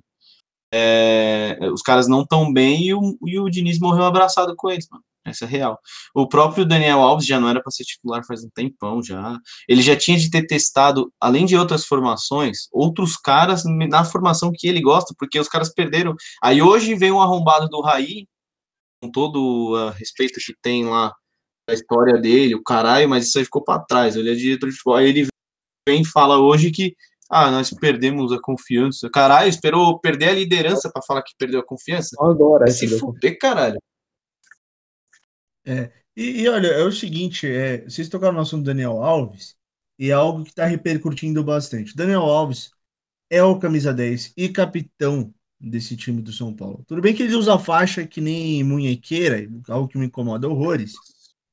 Speaker 3: É, os caras não tão bem e o, e o Diniz morreu abraçado com eles, mano. Essa é real. O próprio Daniel Alves já não era para ser titular faz um tempão já. Ele já tinha de ter testado, além de outras formações, outros caras na formação que ele gosta, porque os caras perderam. Aí hoje vem um arrombado do Raí, com todo o respeito que tem lá da história dele, o caralho, mas isso aí ficou para trás. Ele é diretor de futebol. Aí ele vem e fala hoje que ah, nós perdemos a confiança. Caralho, esperou perder a liderança para falar que perdeu a confiança?
Speaker 1: Eu adoro
Speaker 3: Vai
Speaker 1: essa
Speaker 3: se fuder, caralho.
Speaker 2: E, e olha, é o seguinte, é, vocês tocaram no assunto do Daniel Alves, e é algo que está repercutindo bastante. O Daniel Alves é o camisa 10 e capitão desse time do São Paulo. Tudo bem que ele usa faixa que nem munhequeira, algo que me incomoda horrores,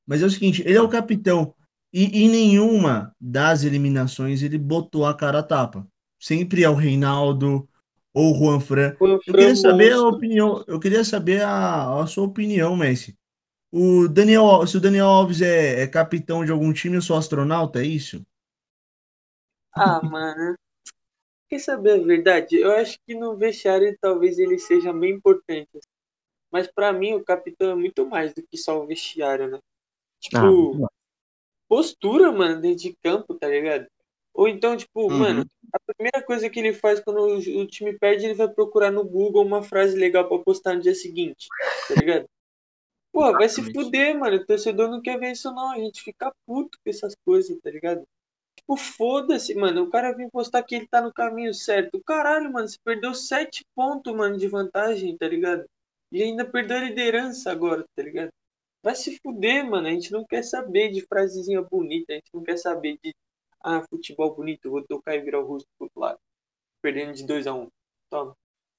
Speaker 2: mas é o seguinte, ele é o capitão, e em nenhuma das eliminações ele botou a cara a tapa. Sempre é o Reinaldo ou o Juan Fran.
Speaker 4: Um
Speaker 2: Eu queria saber a opinião, eu queria saber a, a sua opinião, Messi. O Daniel, se o Daniel Alves é, é capitão de algum time, eu sou astronauta, é isso?
Speaker 4: Ah, mano. Quer saber a verdade? Eu acho que no vestiário talvez ele seja bem importante. Mas pra mim o capitão é muito mais do que só o vestiário, né? Tipo,
Speaker 1: Ah,
Speaker 4: postura, mano, dentro de campo, tá ligado? Ou então, tipo,
Speaker 3: Uhum.
Speaker 4: mano, a primeira coisa que ele faz quando o, o time perde, ele vai procurar no Google uma frase legal pra postar no dia seguinte, tá ligado? Pô, vai se fuder, mano. O torcedor não quer ver isso, não. A gente fica puto com essas coisas, tá ligado? Tipo, foda-se, mano. O cara vem postar que ele tá no caminho certo. Caralho, mano, você perdeu sete pontos, mano, de vantagem, tá ligado? E ainda perdeu a liderança agora, tá ligado? Vai se fuder, mano. A gente não quer saber de frasezinha bonita. A gente não quer saber de, ah, futebol bonito, vou tocar e virar o rosto pro outro lado. Perdendo de 2 a 1 um. Toma.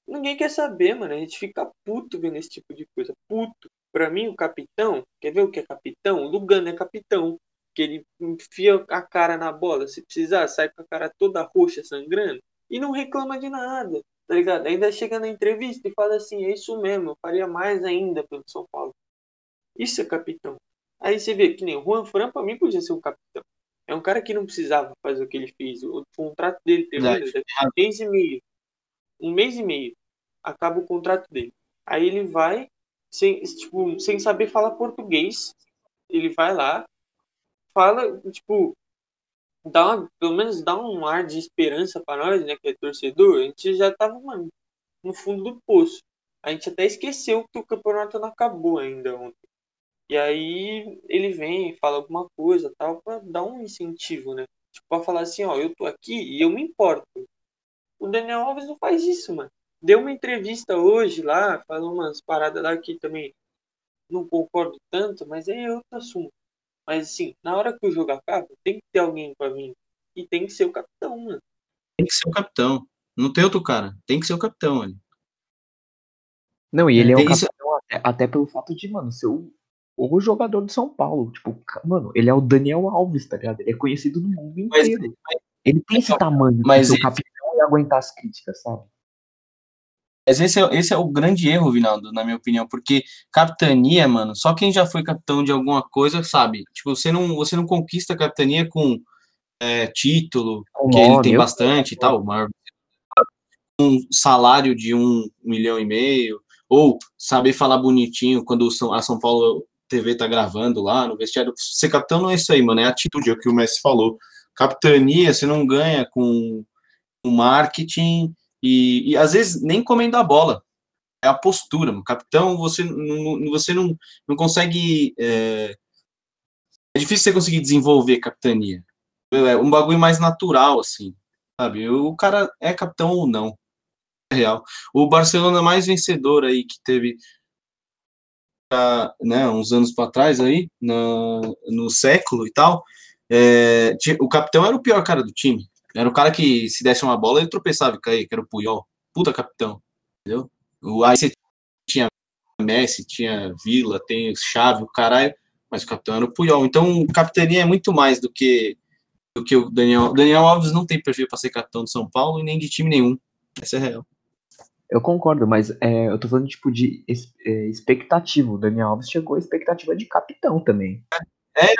Speaker 4: Ninguém quer saber, mano. A gente fica puto vendo esse tipo de coisa. Puto. Pra mim, o capitão, quer ver o que é capitão? O Lugano é capitão. Que ele enfia a cara na bola, se precisar, sai com a cara toda roxa, sangrando, e não reclama de nada, tá ligado? Ainda chega na entrevista e fala assim: é isso mesmo, eu faria mais ainda pelo São Paulo. Isso é capitão. Aí você vê que nem o Juan Fran, pra mim, podia ser um capitão. É um cara que não precisava fazer o que ele fez. O contrato dele termina
Speaker 3: Verdade.
Speaker 4: daqui a um mês e meio. Um mês e meio. Acaba o contrato dele. Aí ele vai, sem, tipo, sem saber falar português. Ele vai lá, fala, tipo, dá uma, pelo menos dá um ar de esperança pra nós, né, que é torcedor. A gente já tava, mano, no fundo do poço. A gente até esqueceu que o campeonato não acabou ainda ontem. E aí ele vem fala alguma coisa tal pra dar um incentivo, né? Tipo, pra falar assim, ó, eu tô aqui e eu me importo. O Daniel Alves não faz isso, mano. Deu uma entrevista hoje lá, falou umas paradas lá que também não concordo tanto, mas é outro assunto. Mas assim, na hora que o jogo acaba, tem que ter alguém pra vir. E tem que ser o capitão, mano.
Speaker 3: Tem que ser o capitão. Não tem outro cara. Tem que ser o capitão ali.
Speaker 1: Não, e ele é um
Speaker 3: isso-
Speaker 1: capitão até, até pelo fato de, mano, ser o, o jogador do São Paulo. Tipo, mano, ele é o Daniel Alves, tá ligado? Ele é conhecido no mundo
Speaker 3: Mas,
Speaker 1: inteiro. Ele tem esse tamanho
Speaker 3: Mas
Speaker 1: de o capitão e aguentar as críticas, sabe?
Speaker 3: Mas esse é, esse é o grande erro, Vinaldo, na minha opinião, porque capitania, mano, só quem já foi capitão de alguma coisa sabe. Tipo, você não, você não conquista a capitania com é, título,
Speaker 1: Com
Speaker 3: que ele tem
Speaker 1: eu-
Speaker 3: bastante e tal, mas um salário de um milhão e meio, ou saber falar bonitinho quando a São Paulo TV tá gravando lá no vestiário. Ser capitão não é isso aí, mano, é atitude, é o que o Messi falou. Capitania, você não ganha com o marketing e, e às vezes nem comendo a bola. É a postura, mano. Capitão, você não, você não, não consegue. É, é difícil você conseguir desenvolver capitania. É um bagulho mais natural, assim, sabe? O cara é capitão ou não. É real. O Barcelona mais vencedor aí que teve ah, né, uns anos para trás aí, na, no século e tal, é, o capitão era o pior cara do time. Era o cara que, se desse uma bola, ele tropeçava e caía, que era o Puyol. Puta capitão, entendeu? O, aí você tinha Messi, tinha Vila, tem Chave, o caralho, mas o capitão era o Puyol. Então, capitania é muito mais do que do que o Daniel. Daniel Alves não tem perfil para ser capitão de São Paulo e nem de time nenhum. Essa é real.
Speaker 1: Eu concordo, mas é, eu tô falando tipo de é, expectativa. O Daniel Alves chegou à expectativa de capitão também.
Speaker 3: É,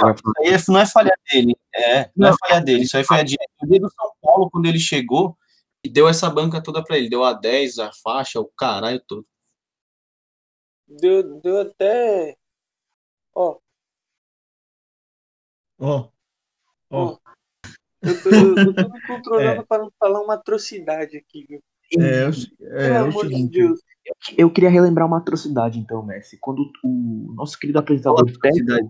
Speaker 3: não, isso aí é- não é falha dele. É, não, é falha dele. Isso aí foi a diretoria do São Paulo quando ele chegou e deu essa banca toda para ele. Deu a 10, a faixa, o caralho todo.
Speaker 4: Deu, deu até. Ó,
Speaker 2: Ó. Ó.
Speaker 4: eu tô, eu tô tudo controlando
Speaker 2: É.
Speaker 4: pra não falar uma atrocidade aqui, viu?
Speaker 2: É, é, se- é,
Speaker 4: Pelo
Speaker 2: é
Speaker 4: amor de. Deus.
Speaker 1: Eu queria relembrar uma atrocidade, então, Messi. Quando o nosso querido apresentador
Speaker 3: atrocidade?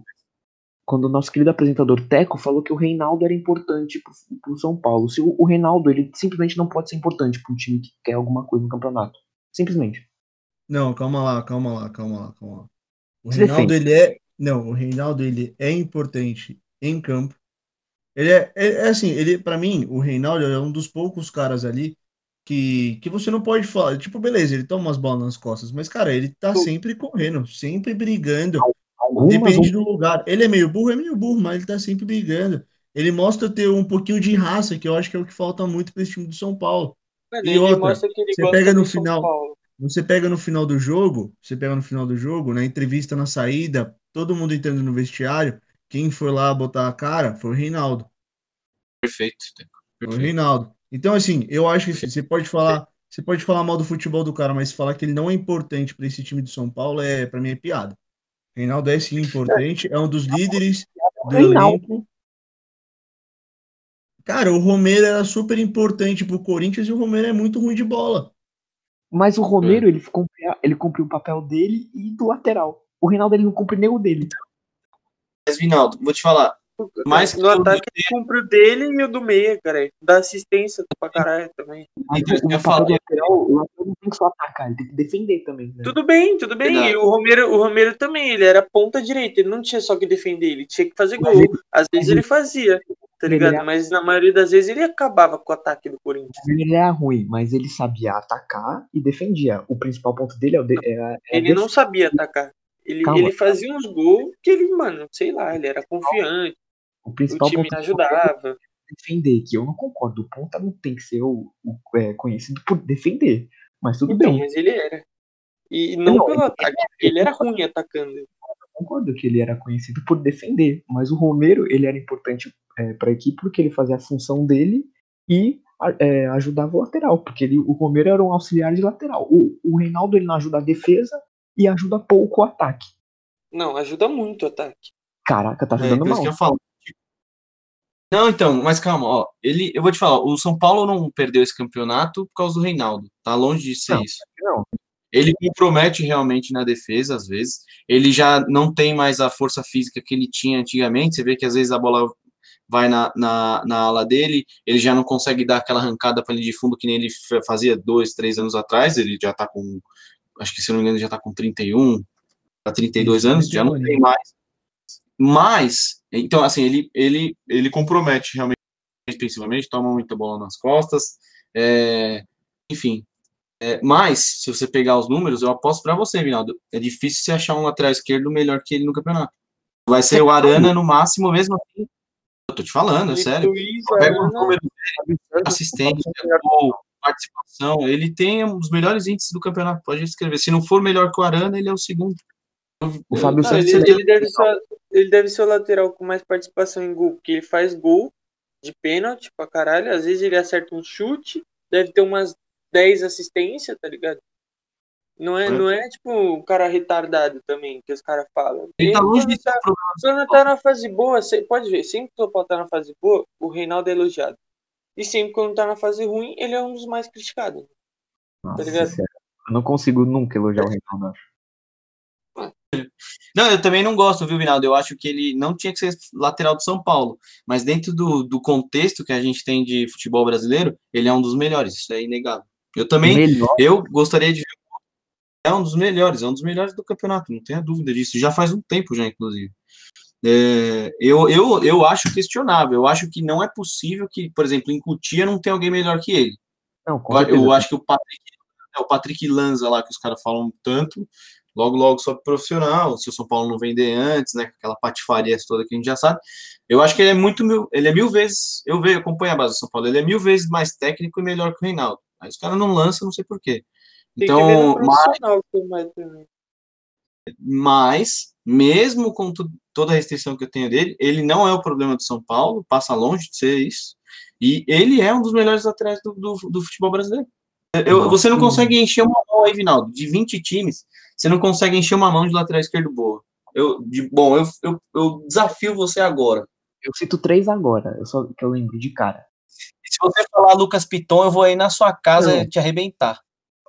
Speaker 1: Quando o nosso querido apresentador Teco falou que o Reinaldo era importante pro, pro São Paulo. Se o, o Reinaldo, ele simplesmente não pode ser importante para um time que quer alguma coisa no campeonato. Simplesmente.
Speaker 2: Não, calma lá, calma lá, calma lá, calma lá. O
Speaker 1: Se
Speaker 2: Reinaldo,
Speaker 1: defende.
Speaker 2: ele é. Não, o Reinaldo, ele é importante em campo. Ele é, é, é assim, ele, para mim, o Reinaldo é um dos poucos caras ali que, que você não pode falar. Tipo, beleza, ele toma umas bolas nas costas, mas, cara, ele tá sempre correndo, sempre brigando.
Speaker 1: Algumas
Speaker 2: Depende do lugar. Ele é meio burro, é meio burro, mas ele tá sempre brigando. Ele mostra ter um pouquinho de raça, que eu acho que é o que falta muito para esse time do São Paulo.
Speaker 4: Mano,
Speaker 2: E
Speaker 4: ele
Speaker 2: outra,
Speaker 4: mostra que ele
Speaker 2: você
Speaker 4: gosta
Speaker 2: pega no
Speaker 4: do São
Speaker 2: final-
Speaker 4: Paulo.
Speaker 2: Você pega no final do jogo, você pega no final do jogo, na entrevista na saída, todo mundo entrando no vestiário, quem foi lá botar a cara foi o Reinaldo.
Speaker 3: Perfeito.
Speaker 2: Foi o
Speaker 3: Perfeito.
Speaker 2: Reinaldo. Então, assim, eu acho que assim, você pode falar, você pode falar mal do futebol do cara, mas falar que ele não é importante para esse time de São Paulo é, para mim, é piada. Reinaldo é sim importante, é um dos líderes do
Speaker 1: Reinaldo.
Speaker 2: elenco. Cara, o Romero era super importante pro Corinthians e o Romero é muito ruim de bola.
Speaker 1: Mas o Romero, ele, cumpre, ele cumpre o papel dele e do lateral. O Reinaldo, ele não cumpre nem o dele.
Speaker 3: Mas, Vinaldo, vou te falar. Mais que
Speaker 4: no ataque ele cumpre o dele e o do meia, cara. Dá assistência pra caralho também.
Speaker 1: Mas
Speaker 3: eu falo-
Speaker 1: lateral, o lateral não tem que só atacar, ele tem que defender também. Né?
Speaker 4: Tudo bem, tudo bem.
Speaker 3: Verdade.
Speaker 4: E o Romero, o Romero também, ele era ponta direita, ele não tinha só que defender, ele tinha que fazer
Speaker 1: Mas
Speaker 4: gol.
Speaker 1: ele-
Speaker 4: Às vezes
Speaker 1: ele-
Speaker 4: ele fazia, tá ligado?
Speaker 1: era-
Speaker 4: Mas na maioria das vezes ele acabava com o ataque do Corinthians.
Speaker 1: Ele era ruim, mas ele sabia atacar e defendia. O principal ponto dele é o de, é, é
Speaker 4: Ele não sabia atacar. Ele,
Speaker 1: Calma.
Speaker 4: ele fazia uns gols que ele, mano, sei lá, ele era confiante,
Speaker 1: o
Speaker 4: o
Speaker 1: principal
Speaker 4: time
Speaker 1: ponto dele
Speaker 4: ajudava.
Speaker 1: é defender, que eu não concordo. O ponta não tem que ser o, o- é, conhecido por defender. Mas tudo
Speaker 4: Então,
Speaker 1: bem,
Speaker 4: mas ele era. E não,
Speaker 1: Não,
Speaker 4: pelo
Speaker 1: ele-
Speaker 4: ataque, porque ele era ruim atacando.
Speaker 1: eu concordo que ele era conhecido por defender. Mas o Romero, ele era importante é, para a equipe porque ele fazia a função dele e é, ajudava o lateral. Porque ele, o Romero era um auxiliar de lateral. O, o Reinaldo, ele não ajuda a defesa e ajuda pouco o ataque.
Speaker 4: Não, ajuda muito o ataque.
Speaker 1: Caraca, tá
Speaker 3: É,
Speaker 1: ajudando
Speaker 3: isso
Speaker 1: mal.
Speaker 3: que eu falo. Não, então, mas calma, ó. Ele, eu vou te falar, o São Paulo não perdeu esse campeonato por causa do Reinaldo. Tá longe de ser
Speaker 1: Não,
Speaker 3: isso.
Speaker 1: não.
Speaker 3: Ele compromete realmente na defesa, às vezes. Ele já não tem mais a força física que ele tinha antigamente. Você vê que às vezes a bola vai na, na, na ala dele, ele já não consegue dar aquela arrancada para linha de fundo que nem ele fa- fazia dois, três anos atrás. Ele já tá com, acho que se não me engano, já tá com 31 para 32
Speaker 2: Isso,
Speaker 3: anos, já não
Speaker 2: 31
Speaker 3: tem mais. Mas, então, assim, ele, ele, ele compromete realmente defensivamente, toma muita bola nas costas, é, enfim. É, mas, se você pegar os números, eu aposto para você, Vinaldo, é difícil você achar um lateral esquerdo melhor que ele no campeonato. Vai ser o Arana no máximo, mesmo assim. Eu tô te falando, é sério. Pega o
Speaker 4: Arana,
Speaker 3: número assistente, gol, participação, ele tem os melhores índices do campeonato. Pode escrever. Se não for melhor que o Arana, ele é o segundo.
Speaker 1: O Fábio
Speaker 4: Não,
Speaker 1: Santos
Speaker 4: ele, ele deve ser, ele deve ser o lateral com mais participação em gol, porque ele faz gol de pênalti pra caralho. Às vezes ele acerta um chute, deve ter umas 10 assistências, tá ligado? Não é,
Speaker 3: É.
Speaker 4: não é tipo um cara retardado também, que os caras falam.
Speaker 3: Ele tá longe de
Speaker 4: tá, quando tá na fase boa, você pode ver, sempre que o São tá na fase boa, o Reinaldo é elogiado. E sempre quando tá na fase ruim, ele é um dos mais criticados.
Speaker 1: Nossa,
Speaker 4: ligado?
Speaker 1: sério. Eu não consigo nunca elogiar o Reinaldo. acho.
Speaker 3: Não, eu também não gosto, viu, Vinaldo? Eu acho que ele não tinha que ser lateral do São Paulo. Mas dentro do, do contexto que a gente tem de futebol brasileiro, ele é um dos melhores. Isso é inegável. Eu também,
Speaker 1: Melhor.
Speaker 3: eu gostaria de ver. É um dos melhores, é um dos melhores do campeonato, não tenha dúvida disso. Já faz um tempo, já, inclusive. É, eu, eu, eu acho questionável. Eu acho que não é possível que, por exemplo, em Cutia não tem alguém melhor que ele.
Speaker 1: Não,
Speaker 3: Eu, eu acho que o Patrick, é, o Patrick Lanza lá, que os caras falam tanto, logo, logo sobre profissional, se o São Paulo não vender antes, né? Aquela patifaria toda que a gente já sabe. Eu acho que ele é muito mil, ele é mil vezes, eu vejo, acompanho a base do São Paulo, ele é mil vezes mais técnico e melhor que o Reinaldo. Aí os caras não lançam, não sei porquê. Então, mas, mas, mesmo com tu- toda a restrição que eu tenho dele, ele não é o problema do São Paulo, passa longe de ser isso. E ele é um dos melhores laterais do, do, do futebol brasileiro. Eu- você não consegue encher uma mão aí, Vinaldo. De 20 times, você não consegue encher uma mão de lateral esquerdo boa. Eu, de, bom, eu, eu, eu desafio você agora.
Speaker 1: Eu cito três agora, eu só que eu lembro de cara.
Speaker 3: Se você falar Lucas Piton, eu vou aí na sua casa
Speaker 1: Não.
Speaker 3: te arrebentar.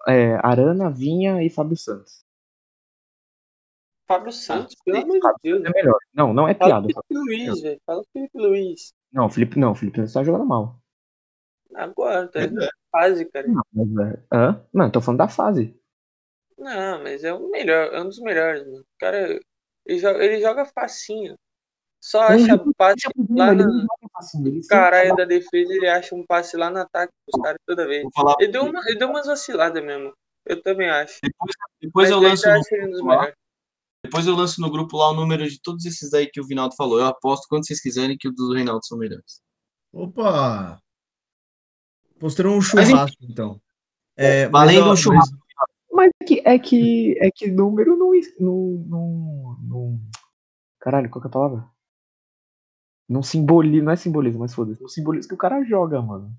Speaker 1: É, Arana, Vinha e Fábio Santos.
Speaker 4: Fábio Santos, pelo amor de Deus.
Speaker 1: É melhor. Não, não é
Speaker 4: Fala
Speaker 1: piada.
Speaker 4: Felipe Luiz, velho. Fala Felipe Luiz.
Speaker 1: Não, Felipe, não, Felipe Santos tá jogando mal.
Speaker 4: Agora, tá
Speaker 3: É.
Speaker 4: na fase, cara.
Speaker 1: Não, mas é. Hã? Não, tô falando da fase.
Speaker 4: Não, mas é o melhor, é um dos melhores, mano. O cara, ele joga, ele joga facinho. Só
Speaker 1: Não,
Speaker 4: acha
Speaker 1: ele
Speaker 4: passe
Speaker 1: é
Speaker 4: lá
Speaker 1: ele
Speaker 4: na
Speaker 1: não joga facinho,
Speaker 4: caralho da defesa, ele acha um passe lá no ataque pros caras toda vez. Ele deu, uma, ele deu umas vaciladas mesmo. Eu também acho.
Speaker 3: Depois
Speaker 4: mas
Speaker 3: eu lanço no
Speaker 4: dos melhores.
Speaker 3: Depois eu lanço no grupo lá o número de todos esses aí que o Vinaldo falou. Eu aposto quando vocês quiserem que o do Reinaldo são melhores.
Speaker 2: Opa! Mostrou um
Speaker 3: Mas,
Speaker 2: churrasco, então. É, mas,
Speaker 3: Valendo
Speaker 2: ó,
Speaker 3: um churrasco.
Speaker 1: Mas é que, é que, é que número não, não, não, não. Caralho, qual que é a palavra? Não simboliza, não é simbolismo, mas foda-se. Não simboliza que o cara joga, mano.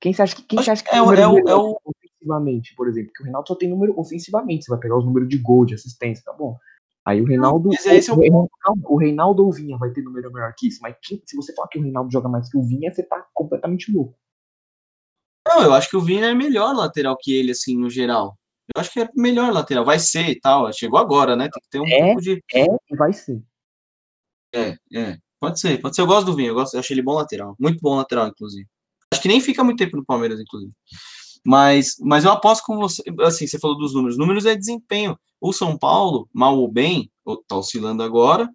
Speaker 1: Quem você acha que, quem
Speaker 3: Acho
Speaker 1: você acha que
Speaker 3: que é o-
Speaker 1: número
Speaker 3: é o- é o-
Speaker 1: ofensivamente, por exemplo? Porque o Reinaldo só tem número ofensivamente. Você vai pegar os números de gol, de assistência, tá bom. Aí o Reinaldo.
Speaker 3: mas esse é o
Speaker 1: o, Reinaldo o Reinaldo ou o Vinha vai ter número melhor que isso. Mas quem- se você falar que o Reinaldo joga mais que o Vinha, você tá completamente louco.
Speaker 3: Não, eu acho que o Vini é melhor lateral que ele, assim, no geral. Eu acho que é melhor lateral. Vai ser e tal. Chegou agora, né? Tem que ter um
Speaker 1: É?
Speaker 3: pouco de.
Speaker 1: É vai ser.
Speaker 3: É, é. Pode ser, pode ser. Eu gosto do Vini, eu, gosto, eu acho ele bom lateral. Muito bom lateral, inclusive. Acho que nem fica muito tempo no Palmeiras, inclusive. Mas, mas eu aposto com você. Assim, você falou dos números. Números é desempenho. O São Paulo, mal ou bem, ou tá oscilando agora,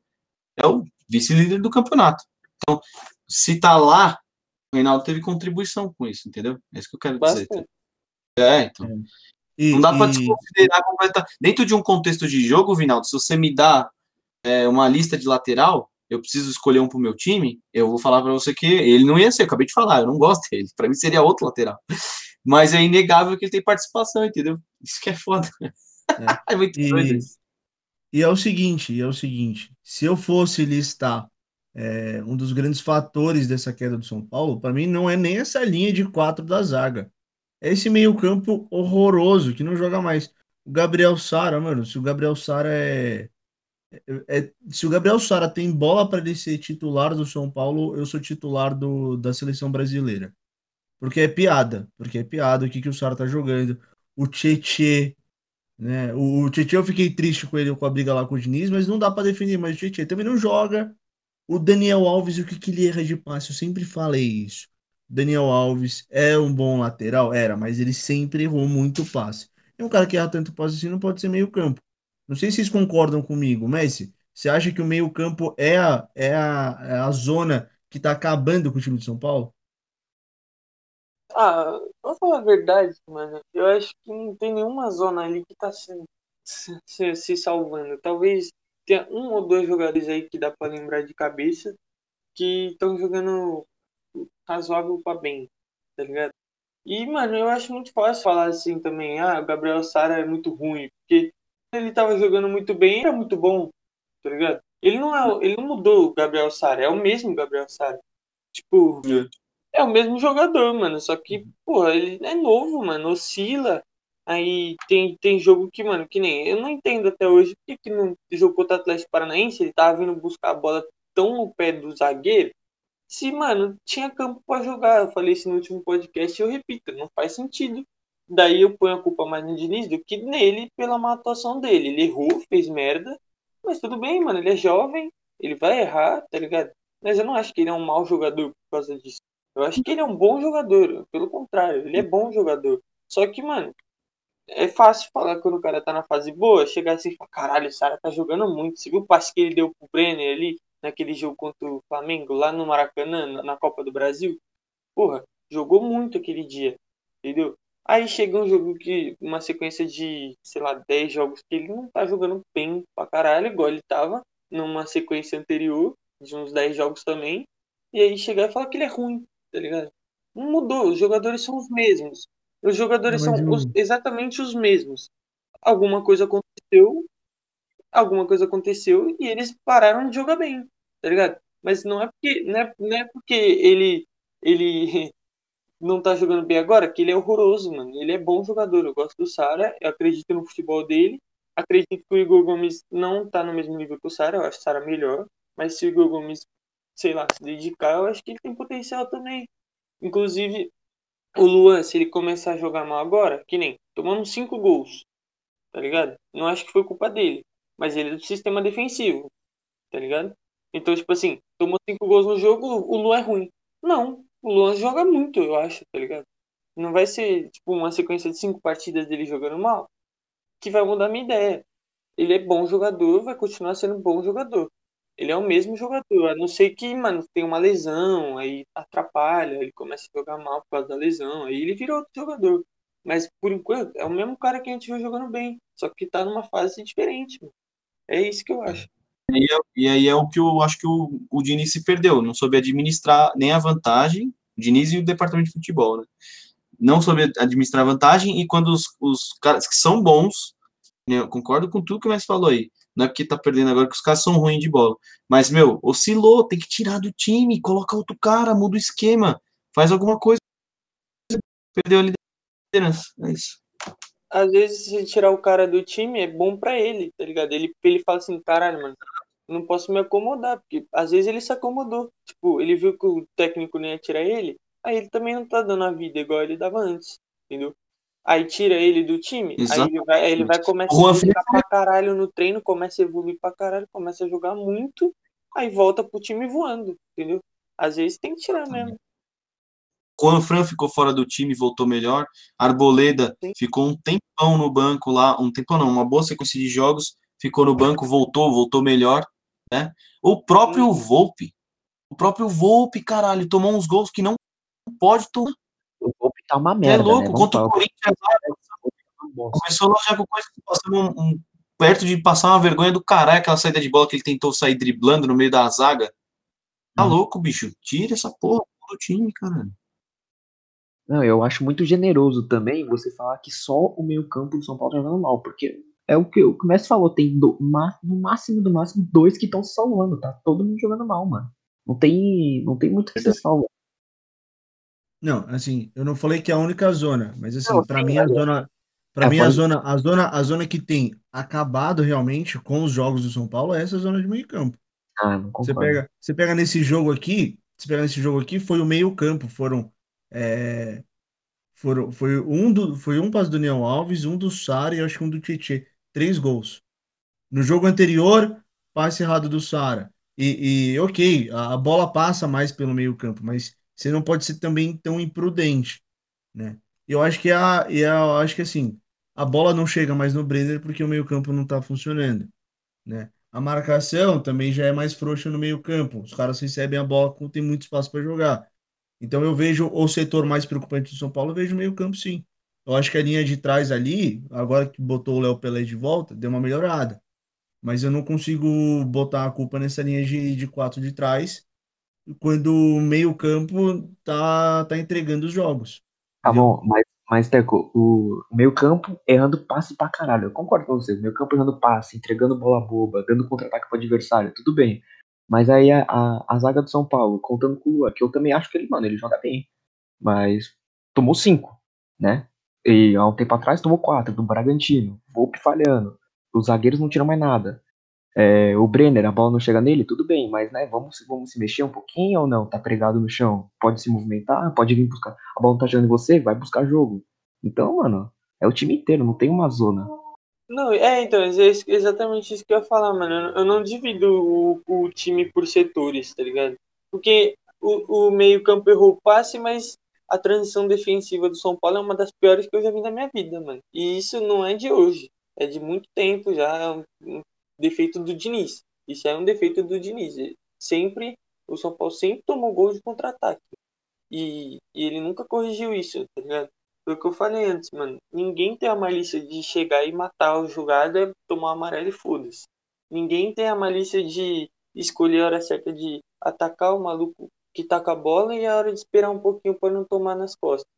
Speaker 3: é o vice-líder do campeonato. Então, se tá lá, Reinaldo teve contribuição com isso, entendeu? É isso que eu quero dizer.
Speaker 4: Bastante.
Speaker 3: É, então.
Speaker 2: e-
Speaker 3: Não dá para
Speaker 2: e-
Speaker 3: desconsiderar completa. Dentro de um contexto de jogo, Vinaldo, se você me dá é, uma lista de lateral, eu preciso escolher um pro meu time, eu vou falar para você que ele não ia ser, eu acabei de falar, eu não gosto dele. Para mim seria outro lateral. Mas é inegável que ele tem participação, entendeu? Isso que é foda. É, muito
Speaker 2: E-
Speaker 3: doido isso.
Speaker 2: E é o seguinte, e é o seguinte, se eu fosse listar é, um dos grandes fatores dessa queda do São Paulo, para mim não é nem essa linha de quatro da zaga. É esse meio-campo horroroso que não joga mais. O Gabriel Sara, mano, se o Gabriel Sara é, é- é- se o Gabriel Sara tem bola para ele ser titular do São Paulo, eu sou titular do, da seleção brasileira. Porque é piada, porque é piada o que, que o Sara tá jogando. O Tietê, né? O, o Tietchan eu fiquei triste com ele com a briga lá com o Diniz, mas não dá pra definir. Mas o Tietchan também não joga. O Daniel Alves, o que, que ele erra de passe? Eu sempre falei isso. Daniel Alves é um bom lateral? Era, mas ele sempre errou muito passe. E um cara que erra tanto passe assim não pode ser meio campo. Não sei se vocês concordam comigo, Messi. Você acha que o meio campo é a, é a, é a zona que tá acabando com o time de São Paulo?
Speaker 4: Ah, vou falar a verdade, mano. Eu acho que não tem nenhuma zona ali que tá se, se, se salvando. Talvez tenha um ou dois jogadores aí que dá pra lembrar de cabeça que estão jogando razoável pra bem, tá ligado? E, mano, eu acho muito fácil falar assim também, ah, o Gabriel Sara é muito ruim, porque ele tava jogando muito bem, era muito bom, tá ligado? Ele não é, ele não mudou o Gabriel Sara, é o mesmo Gabriel Sara. Tipo, é. é o mesmo jogador, mano, só que, porra, ele é novo, mano, oscila. Aí tem, tem jogo que, mano, que nem. Eu não entendo até hoje por que no jogo contra o Atlético Paranaense ele tava vindo buscar a bola tão no pé do zagueiro. Se, mano, tinha campo para jogar. Eu falei isso no último podcast e eu repito, não faz sentido. Daí eu ponho a culpa mais no Diniz do que nele pela má atuação dele. Ele errou, fez merda, mas tudo bem, mano, ele é jovem, ele vai errar, tá ligado? Mas eu não acho que ele é um mau jogador por causa disso. Eu acho que ele é um bom jogador, pelo contrário, ele é bom jogador. Só que, mano, é fácil falar quando o cara tá na fase boa, chegar assim e falar, caralho, esse cara tá jogando muito. Você viu o passe que ele deu pro Brenner ali, naquele jogo contra o Flamengo, lá no Maracanã, na Copa do Brasil? Porra, jogou muito aquele dia, entendeu? Aí chega um jogo que, uma sequência de, sei lá, 10 jogos que ele não tá jogando bem pra caralho, igual ele tava numa sequência anterior, de uns 10 jogos também. E aí chegar e falar que ele é ruim, tá ligado? Não mudou, os jogadores são os mesmos. Os jogadores são os, exatamente os mesmos. Alguma coisa aconteceu, alguma coisa aconteceu e eles pararam de jogar bem, tá ligado? Mas não é porque, não é, não é porque ele, ele não tá jogando bem agora que ele é horroroso, mano. Ele é bom jogador. Eu gosto do Sara, eu acredito no futebol dele. Acredito que o Igor Gomes não tá no mesmo nível que o Sara, eu acho o Sara melhor. Mas se o Igor Gomes, sei lá, se dedicar, eu acho que ele tem potencial também. Inclusive, o Luan, se ele começar a jogar mal agora, que nem tomando cinco gols, tá ligado? Não acho que foi culpa dele, mas ele é do sistema defensivo, tá ligado? Então, tipo assim, tomou cinco gols no jogo, o Luan é ruim. Não, o Luan joga muito, eu acho, tá ligado? Não vai ser, tipo, uma sequência de cinco partidas dele jogando mal que vai mudar minha ideia. Ele é bom jogador, vai continuar sendo bom jogador. Ele é o mesmo jogador, a não ser que, mano, tem uma lesão, aí atrapalha, ele começa a jogar mal por causa da lesão, aí ele vira outro jogador. Mas, por enquanto, é o mesmo cara que a gente viu jogando bem, só que tá numa fase diferente, mano. É isso que eu acho.
Speaker 3: E, e aí é o que eu acho que o, o Diniz se perdeu, não soube administrar nem a vantagem, o Diniz e o departamento de futebol, né? Não soube administrar a vantagem, e quando os, os caras que são bons, né, eu concordo com tudo que o Messi falou aí, não é porque tá perdendo agora que os caras são ruins de bola. Mas, meu, oscilou, tem que tirar do time, coloca outro cara, muda o esquema, faz alguma coisa. Perdeu a liderança. É isso.
Speaker 4: Às vezes, se tirar o cara do time, é bom para ele, tá ligado? Ele, ele fala assim, caralho, mano, não posso me acomodar, porque às vezes ele se acomodou. Tipo, ele viu que o técnico não ia tirar ele, aí ele também não tá dando a vida igual ele dava antes, entendeu? Aí tira ele do time, Exatamente. aí ele vai, ele vai começar a jogar pra caralho no treino, começa a evoluir pra caralho, começa a jogar muito, aí volta pro time voando, entendeu? Às vezes tem que tirar mesmo.
Speaker 3: Juan Fran ficou fora do time, voltou melhor. Arboleda Sim. ficou um tempão no banco lá, um tempão não, uma boa sequência de jogos, ficou no banco, voltou, voltou melhor, né? O próprio Sim. Volpe, o próprio Volpe, caralho, tomou uns gols que não pode tomar.
Speaker 1: Tá uma merda.
Speaker 3: É louco, né? contra o Corinthians. Começou lá já com coisa passando um, um, perto de passar uma vergonha do caralho, aquela saída de bola que ele tentou sair driblando no meio da zaga. Tá hum. louco, bicho. Tira essa porra do time, cara.
Speaker 1: Não, eu acho muito generoso também você falar que só o meio-campo do São Paulo tá jogando mal, porque é o que o Messi falou, tem do, no máximo do máximo dois que estão salvando, tá? Todo mundo jogando mal, mano. Não tem, não tem muito que ser salvo.
Speaker 2: Não, assim, eu não falei que é a única zona, mas assim, para mim a zona para é, mim a zona, a zona, a zona que tem acabado realmente com os jogos do São Paulo é essa zona de meio-campo.
Speaker 1: Ah, não
Speaker 2: Você pega, você pega nesse jogo aqui, você pega nesse jogo aqui, foi o meio-campo, foram é, foram foi um do foi um passe do Daniel Alves, um do Sara e acho que um do Tietchan, três gols. No jogo anterior, passe errado do Sara. E, e ok, a, a bola passa mais pelo meio-campo, mas você não pode ser também tão imprudente, né? Eu acho que a, eu acho que assim, a bola não chega mais no Brenner porque o meio-campo não está funcionando, né? A marcação também já é mais frouxa no meio-campo. Os caras recebem a bola quando tem muito espaço para jogar. Então eu vejo o setor mais preocupante do São Paulo, eu vejo o meio-campo sim. Eu acho que a linha de trás ali, agora que botou o Léo Pelé de volta, deu uma melhorada. Mas eu não consigo botar a culpa nessa linha de, de quatro de trás, quando o meio-campo tá, tá entregando os jogos.
Speaker 1: Tá bom, mas, mas Teco, o meio campo errando passe pra caralho. Eu concordo com você. O meio campo errando passe, entregando bola boba, dando contra-ataque pro adversário, tudo bem. Mas aí a, a, a zaga do São Paulo, contando com o Lua, que eu também acho que ele, mano, ele joga bem. Mas tomou cinco, né? E há um tempo atrás tomou quatro, do Bragantino. Volpe falhando. Os zagueiros não tiram mais nada. É, o Brenner, a bola não chega nele, tudo bem, mas né, vamos, vamos se mexer um pouquinho ou não? Tá pregado no chão, pode se movimentar, pode vir buscar. A bola não tá chegando em você, vai buscar jogo. Então, mano, é o time inteiro, não tem uma zona.
Speaker 4: Não, é, então, é exatamente isso que eu ia falar, mano. Eu não divido o, o time por setores, tá ligado? Porque o, o meio-campo errou o passe, mas a transição defensiva do São Paulo é uma das piores que eu já vi na minha vida, mano. E isso não é de hoje, é de muito tempo já, é um defeito do Diniz. Isso é um defeito do Diniz. Sempre, o São Paulo sempre tomou gol de contra-ataque. E, e, ele nunca corrigiu isso, tá ligado? Foi o que eu falei antes, mano. Ninguém tem a malícia de chegar e matar o jogada, tomar amarelo e foda-se. Ninguém tem a malícia de escolher a hora certa de atacar o maluco que tá com a bola e a hora de esperar um pouquinho para não tomar nas costas.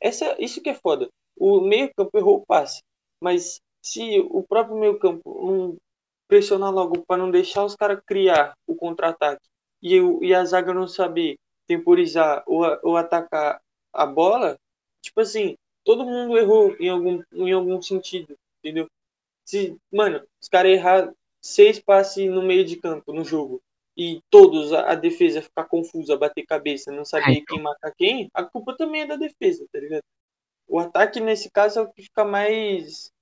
Speaker 4: Essa, isso que é foda. O meio-campo errou o passe. Mas se o próprio meio-campo não pressionar logo para não deixar os caras criar o contra-ataque e, e a zaga não saber temporizar ou, ou atacar a bola, tipo assim, todo mundo errou em algum, em algum sentido, entendeu? Se, mano, os caras errar seis passes no meio de campo no jogo e todos a, a, defesa ficar confusa, bater cabeça, não saber então. quem marcar quem, a culpa também é da defesa, tá ligado? O ataque nesse caso é o que fica mais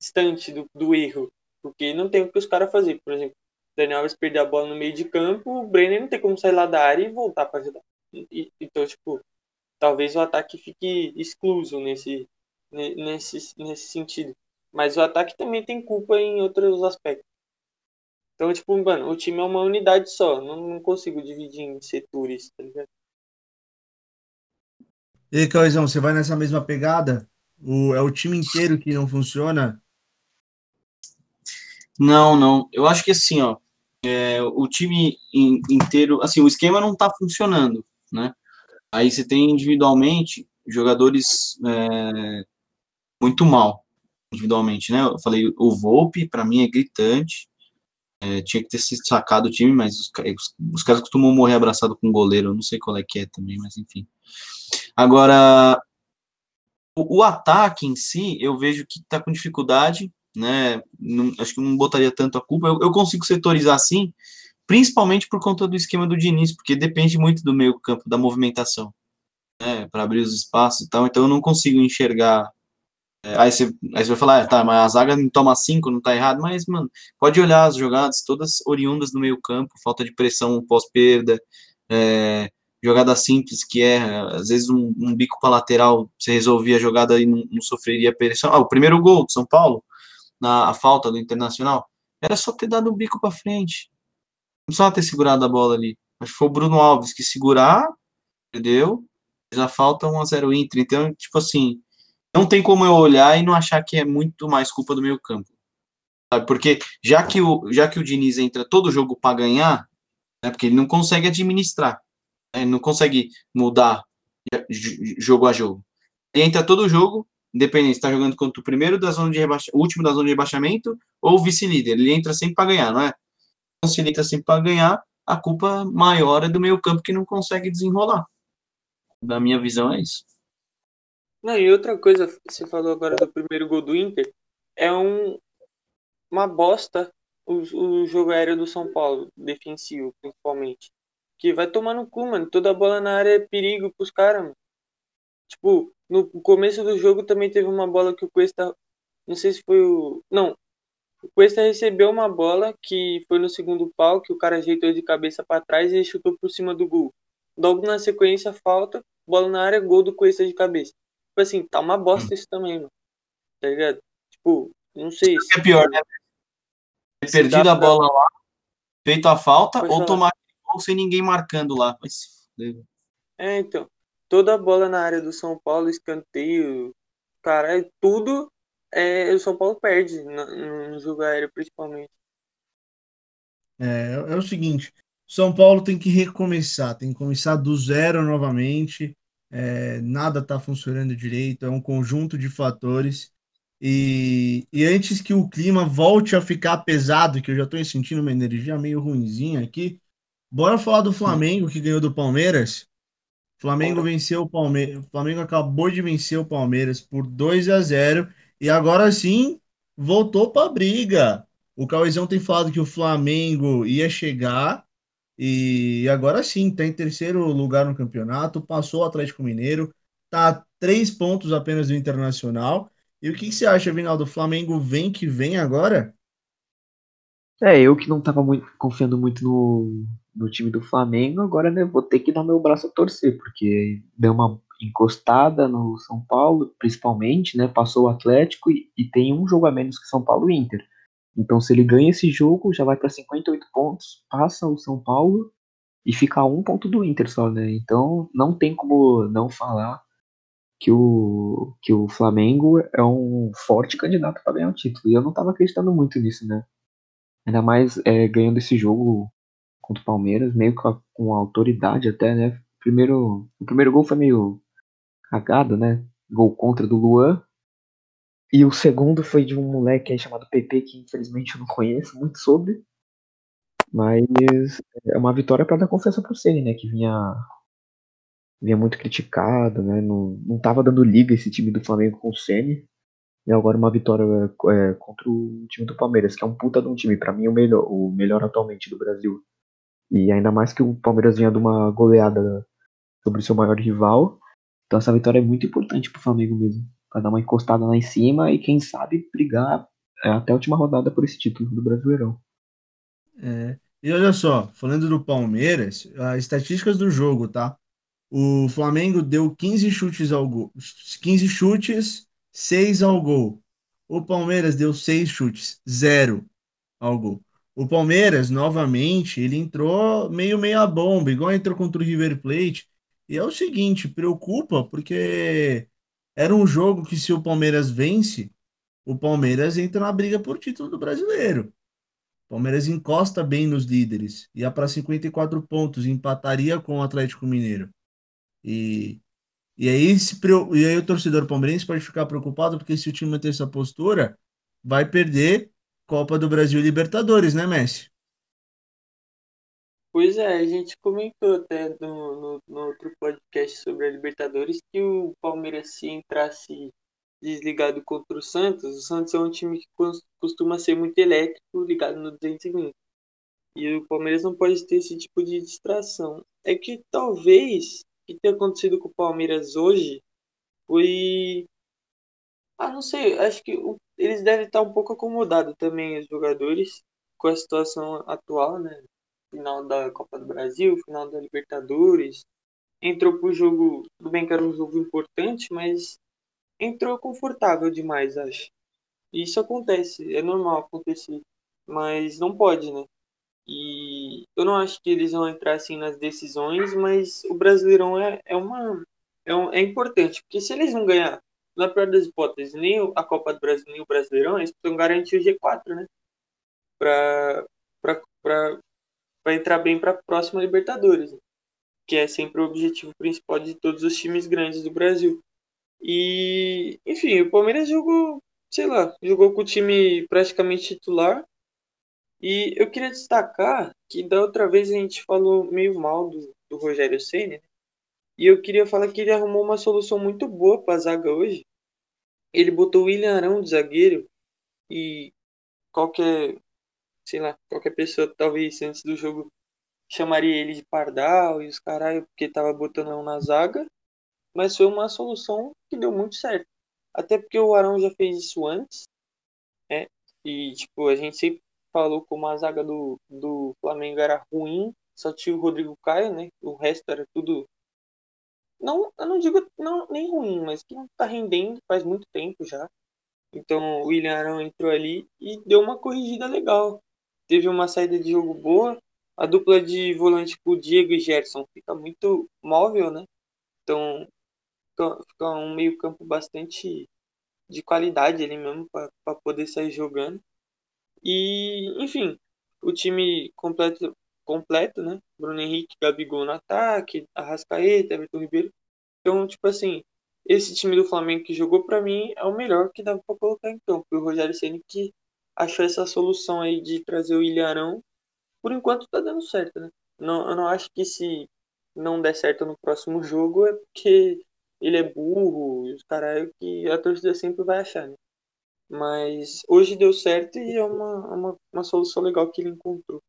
Speaker 4: distante do, do erro. Porque não tem o que os caras fazer. Por exemplo, Daniel Alves perder a bola no meio de campo, o Brenner não tem como sair lá da área e voltar para ajudar. E, então, tipo, talvez o ataque fique excluso nesse, nesse, nesse sentido. Mas o ataque também tem culpa em outros aspectos. Então, tipo, mano, o time é uma unidade só. Não, não consigo dividir em setores, tá ligado?
Speaker 2: E aí, Cauizão, você vai nessa mesma pegada? O, é o time inteiro que não funciona?
Speaker 3: Não, não. Eu acho que assim, ó, é, o time in, inteiro, assim, o esquema não tá funcionando, né? Aí você tem individualmente jogadores é, muito mal, individualmente, né? Eu falei, o Volpe, para mim, é gritante. É, tinha que ter se sacado o time, mas os, os, os caras costumam morrer abraçado com o goleiro, eu não sei qual é que é também, mas enfim. Agora, o, o ataque em si, eu vejo que tá com dificuldade, né? Não, acho que não botaria tanto a culpa. Eu, eu, consigo setorizar assim, principalmente por conta do esquema do Diniz, porque depende muito do meio campo, da movimentação, né? Para abrir os espaços e tal. Então eu não consigo enxergar. É, aí, você, aí você vai falar, ah, tá, mas a zaga toma cinco, não tá errado, mas, mano, pode olhar as jogadas, todas oriundas do meio campo, falta de pressão pós-perda, é, jogada simples que é, às vezes um, um bico para lateral, você resolvia a jogada e não, não sofreria pressão. Ah, o primeiro gol do São Paulo, na a falta do Internacional, era só ter dado um bico para frente. Não só ter segurado a bola ali. Que foi o Bruno Alves que segurar, entendeu? Já falta 1 a 0 Inter. Então, tipo assim, não tem como eu olhar e não achar que é muito mais culpa do meio campo. Sabe? Porque já que o já que o Diniz entra todo jogo para ganhar, né, porque ele não consegue administrar, né, ele não consegue mudar jogo a jogo. Ele entra todo jogo independente está jogando contra o primeiro da zona de rebaixamento, último da zona de rebaixamento ou vice-líder. Ele entra sempre para ganhar, não é? Então, se ele entra sempre para ganhar, a culpa maior é do meio campo que não consegue desenrolar. Da minha visão é isso.
Speaker 4: Não, e outra coisa, você falou agora do primeiro gol do Inter, é um, uma bosta o, o jogo aéreo do São Paulo, defensivo, principalmente. Que vai tomar no cu, mano. Toda bola na área é perigo pros caras, mano. Tipo, no começo do jogo também teve uma bola que o Cuesta. Não sei se foi o. Não. O Cuesta recebeu uma bola que foi no segundo pau, que o cara ajeitou de cabeça para trás e chutou por cima do gol. Logo na sequência, falta, bola na área, gol do Cuesta de cabeça. Tipo assim, tá uma bosta isso também, mano. Tá ligado? Tipo, não sei.
Speaker 3: Se é pior, né? Ter perdido a bola lá, feito a falta, ou falar. tomar gol sem ninguém marcando lá. Mas...
Speaker 4: É, então toda bola na área do São Paulo, escanteio, cara, é tudo é, o São Paulo perde no, no jogo aéreo, principalmente.
Speaker 2: É, é o seguinte, São Paulo tem que recomeçar, tem que começar do zero novamente. é, nada está funcionando direito, é um conjunto de fatores. E, e antes que o clima volte a ficar pesado, que eu já estou sentindo uma energia meio ruinzinha aqui, bora falar do Flamengo que ganhou do Palmeiras. Flamengo venceu o Palmeiras. O Flamengo acabou de vencer o Palmeiras por 2 a 0 e agora sim voltou para a briga. O Cauezão tem falado que o Flamengo ia chegar e agora sim está em terceiro lugar no campeonato, passou o Atlético Mineiro, está a três pontos apenas do Internacional. E o que, que você acha, Vinaldo? O Flamengo vem que vem agora?
Speaker 1: É, eu que não tava muito, confiando muito no, no time do Flamengo, agora né, vou ter que dar meu braço a torcer, porque deu uma encostada no São Paulo, principalmente, né? Passou o Atlético e, e tem um jogo a menos que São Paulo e Inter. Então, se ele ganha esse jogo, já vai para 58 pontos, passa o São Paulo e fica a um ponto do Inter só, né? Então, não tem como não falar que o, que o Flamengo é um forte candidato para ganhar o título. E eu não estava acreditando muito nisso, né? Ainda mais é, ganhando esse jogo contra o Palmeiras, meio com, autoridade até, né? Primeiro, o primeiro gol foi meio cagado, né? Gol contra do Luan. E o segundo foi de um moleque aí chamado PP, que infelizmente eu não conheço muito sobre. Mas é uma vitória para dar confiança pro Ceni, né? Que vinha, vinha muito criticado, né? Não, não tava dando liga esse time do Flamengo com o Ceni. E agora uma vitória é, contra o time do Palmeiras, que é um puta de um time, para mim o melhor, o melhor atualmente do Brasil. E ainda mais que o Palmeiras vinha de uma goleada sobre o seu maior rival. Então essa vitória é muito importante pro Flamengo mesmo. Pra dar uma encostada lá em cima e quem sabe brigar é, até a última rodada por esse título do Brasileirão.
Speaker 2: É. E olha só, falando do Palmeiras, as estatísticas do jogo, tá? O Flamengo deu 15 chutes ao gol. 15 chutes, 6 ao gol. O Palmeiras deu 6 chutes, 0 ao gol. O Palmeiras, novamente, ele entrou meio meia bomba, igual entrou contra o River Plate. E é o seguinte, preocupa, porque era um jogo que se o Palmeiras vence, o Palmeiras entra na briga por título do brasileiro. O Palmeiras encosta bem nos líderes, ia para 54 pontos, empataria com o Atlético Mineiro. E, e, aí, se, e aí o torcedor palmeirense pode ficar preocupado, porque se o time manter essa postura, vai perder Copa do Brasil Libertadores, né, Messi?
Speaker 4: Pois é, a gente comentou até no, no, no, outro podcast sobre a Libertadores que o Palmeiras, se entrasse desligado contra o Santos, o Santos é um time que costuma ser muito elétrico, ligado no 220. E o Palmeiras não pode ter esse tipo de distração. É que talvez o que tenha acontecido com o Palmeiras hoje foi. Ah, não sei, acho que eles devem estar um pouco acomodados também, os jogadores, com a situação atual, né? final da Copa do Brasil, final da Libertadores. Entrou pro jogo, tudo bem que era um jogo importante, mas entrou confortável demais, acho. E isso acontece, é normal acontecer, mas não pode, né? E eu não acho que eles vão entrar assim nas decisões, mas o Brasileirão é, é uma é, um, é importante, porque se eles não ganhar, na pior das hipóteses, nem a Copa do Brasil, nem o Brasileirão, eles precisam garantir o G4, né? Para para entrar bem para a próxima Libertadores, que é sempre o objetivo principal de todos os times grandes do Brasil. E, enfim, o Palmeiras jogou, sei lá, jogou com o time praticamente titular. E eu queria destacar que da outra vez a gente falou meio mal do, do Rogério Senna, né? E eu queria falar que ele arrumou uma solução muito boa para a zaga hoje. Ele botou o William Arão de zagueiro e qualquer sei lá, qualquer pessoa talvez antes do jogo chamaria ele de pardal e os caralho porque tava botando um na zaga, mas foi uma solução que deu muito certo. Até porque o Arão já fez isso antes, né? E tipo, a gente sempre falou como a zaga do, do Flamengo era ruim, só tinha o Rodrigo Caio, né? O resto era tudo não, eu não digo não, nem ruim, mas que não tá rendendo faz muito tempo já. Então o William Arão entrou ali e deu uma corrigida legal teve uma saída de jogo boa. A dupla de volante com o Diego e Gerson fica muito móvel, né? Então fica um meio campo bastante de qualidade ali mesmo para poder sair jogando. E, enfim, o time completo, completo, né? Bruno Henrique, Gabigol no ataque, Arrascaeta, Everton Ribeiro. Então, tipo assim, esse time do Flamengo que jogou para mim é o melhor que dava para colocar em campo. O Rogério Ceni que achou essa solução aí de trazer o Ilharão, por enquanto tá dando certo, né? Não, eu não acho que se não der certo no próximo jogo é porque ele é burro e os caras que a torcida sempre vai achar, né? Mas hoje deu certo e é uma, uma, uma solução legal que ele encontrou.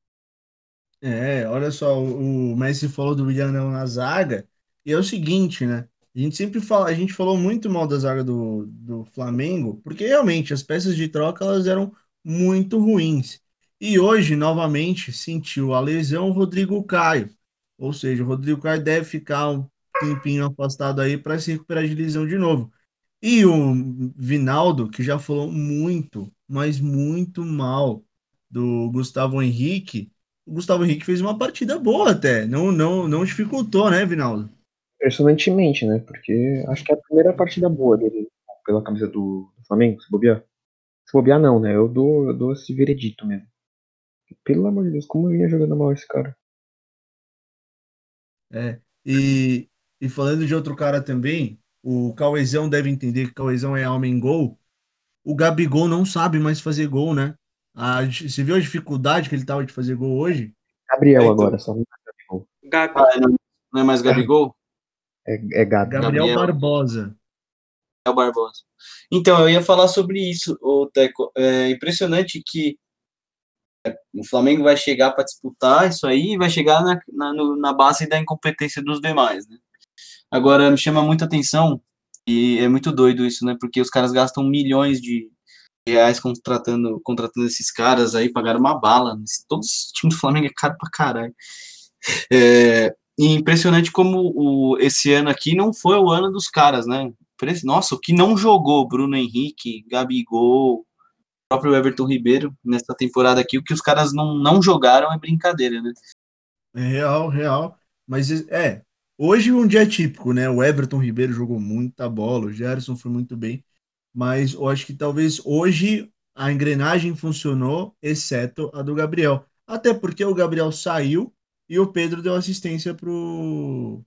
Speaker 2: É, olha só, o, Messi falou do Willian na zaga, e é o seguinte, né? A gente sempre fala, a gente falou muito mal da zaga do, do Flamengo, porque realmente as peças de troca elas eram muito ruins. E hoje, novamente, sentiu a lesão o Rodrigo Caio. Ou seja, o Rodrigo Caio deve ficar um tempinho afastado aí para se recuperar de lesão de novo. E o Vinaldo, que já falou muito, mas muito mal do Gustavo Henrique. O Gustavo Henrique fez uma partida boa até, não, não, não dificultou, né, Vinaldo?
Speaker 1: Impressionantemente, né? Porque acho que é a primeira partida boa dele pela camisa do, Flamengo, se bobear. Se bobear, não, né? Eu dou, eu dou esse veredito mesmo. Pelo amor de Deus, como vinha jogando mal esse cara?
Speaker 2: É, e, e falando de outro cara também, o Cauezão deve entender que Cauezão é homem gol. O Gabigol não sabe mais fazer gol, né? A, você viu a dificuldade que ele tava de fazer gol hoje?
Speaker 1: Gabriel é, então, agora, só não é Gabigol.
Speaker 3: Gabi. Ah, não é mais Gabigol?
Speaker 1: É, é Gabi.
Speaker 2: Gabriel, Gabriel Barbosa.
Speaker 3: Gabriel Barbosa. Então, eu ia falar sobre isso, o Teco. É impressionante que o Flamengo vai chegar para disputar isso aí e vai chegar na, na, na, base da incompetência dos demais, né? Agora, me chama muita atenção, e é muito doido isso, né? Porque os caras gastam milhões de reais contratando, contratando esses caras aí, pagaram uma bala. Todos os times do Flamengo é caro pra caralho. É, e impressionante como o, esse ano aqui não foi o ano dos caras, né? Nossa, o que não jogou Bruno Henrique, Gabigol, próprio Everton Ribeiro nessa temporada aqui, o que os caras não, não jogaram é brincadeira, né?
Speaker 2: É real, real. Mas é, hoje um dia típico, né? O Everton Ribeiro jogou muita bola, o Gerson foi muito bem, mas eu acho que talvez hoje a engrenagem funcionou, exceto a do Gabriel. Até porque o Gabriel saiu e o Pedro deu assistência pro.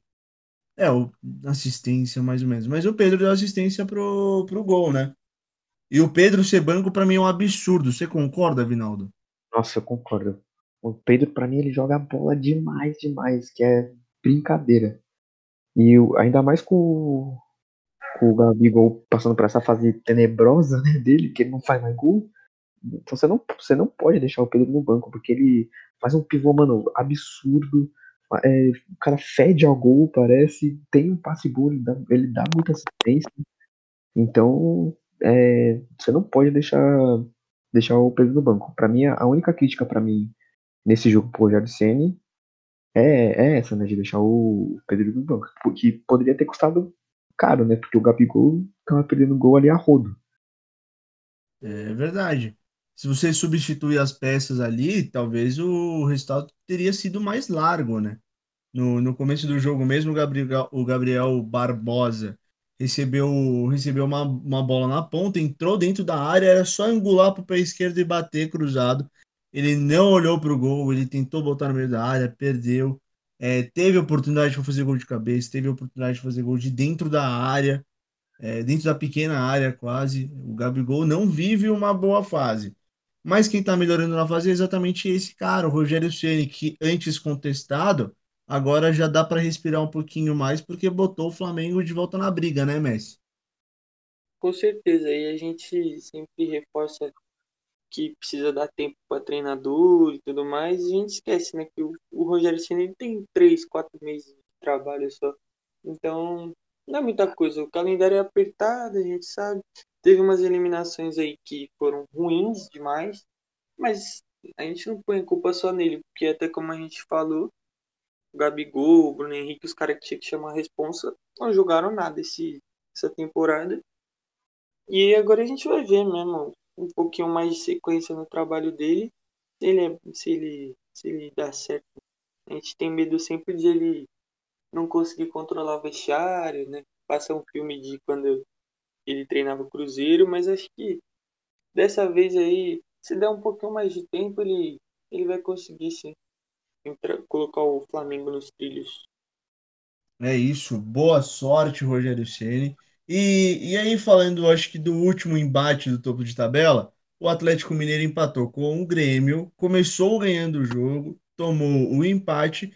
Speaker 2: É, o... assistência mais ou menos. Mas o Pedro deu assistência pro, pro gol, né? E o Pedro ser banco, para mim, é um absurdo. Você concorda, Vinaldo?
Speaker 1: Nossa, eu concordo. O Pedro, para mim, ele joga bola demais, demais, que é brincadeira. E ainda mais com o Gabigol passando por essa fase tenebrosa né, dele, que ele não faz mais gol. Então você não, você não pode deixar o Pedro no banco, porque ele faz um pivô, mano, absurdo. É, o cara fede ao gol, parece, tem um passe bom, ele dá, ele dá muita assistência. Então, é, você não pode deixar deixar o Pedro no banco. Para mim, a única crítica para mim nesse jogo pro Rogério Ceni é, é essa, né, de deixar o Pedro no banco, porque poderia ter custado caro, né, porque o Gabigol tava perdendo gol ali a rodo.
Speaker 2: É verdade. Se você substituir as peças ali, talvez o resultado teria sido mais largo, né? No, no começo do jogo mesmo, o Gabriel, o Gabriel Barbosa recebeu, recebeu uma, uma bola na ponta, entrou dentro da área, era só angular para o pé esquerdo e bater cruzado. Ele não olhou para o gol, ele tentou botar no meio da área, perdeu. É, teve oportunidade de fazer gol de cabeça, teve oportunidade de fazer gol de dentro da área, é, dentro da pequena área quase. O Gabigol não vive uma boa fase. Mas quem está melhorando na fase é exatamente esse cara, o Rogério Ceni, que antes contestado, agora já dá para respirar um pouquinho mais porque botou o Flamengo de volta na briga, né, Messi?
Speaker 4: Com certeza, e a gente sempre reforça que precisa dar tempo para treinador e tudo mais, a gente esquece, né, que o, o Rogério Ceni tem três, quatro meses de trabalho só, então não é muita coisa, o calendário é apertado, a gente sabe, teve umas eliminações aí que foram ruins demais, mas a gente não põe culpa só nele, porque até como a gente falou, o Gabigol, o Bruno Henrique, os caras que tinha que chamar a responsa, não jogaram nada esse, essa temporada. E agora a gente vai ver mesmo um pouquinho mais de sequência no trabalho dele. Se ele, é, se ele, se ele dá certo. A gente tem medo sempre de ele não conseguir controlar o vestiário, né? Passa um filme de quando ele treinava o Cruzeiro, mas acho que dessa vez aí, se der um pouquinho mais de tempo, ele, ele vai conseguir sim colocar o Flamengo nos trilhos.
Speaker 2: É isso. Boa sorte, Rogério Ceni. E, e aí, falando, acho que do último embate do topo de tabela, o Atlético Mineiro empatou com o Grêmio, começou ganhando o jogo, tomou o empate.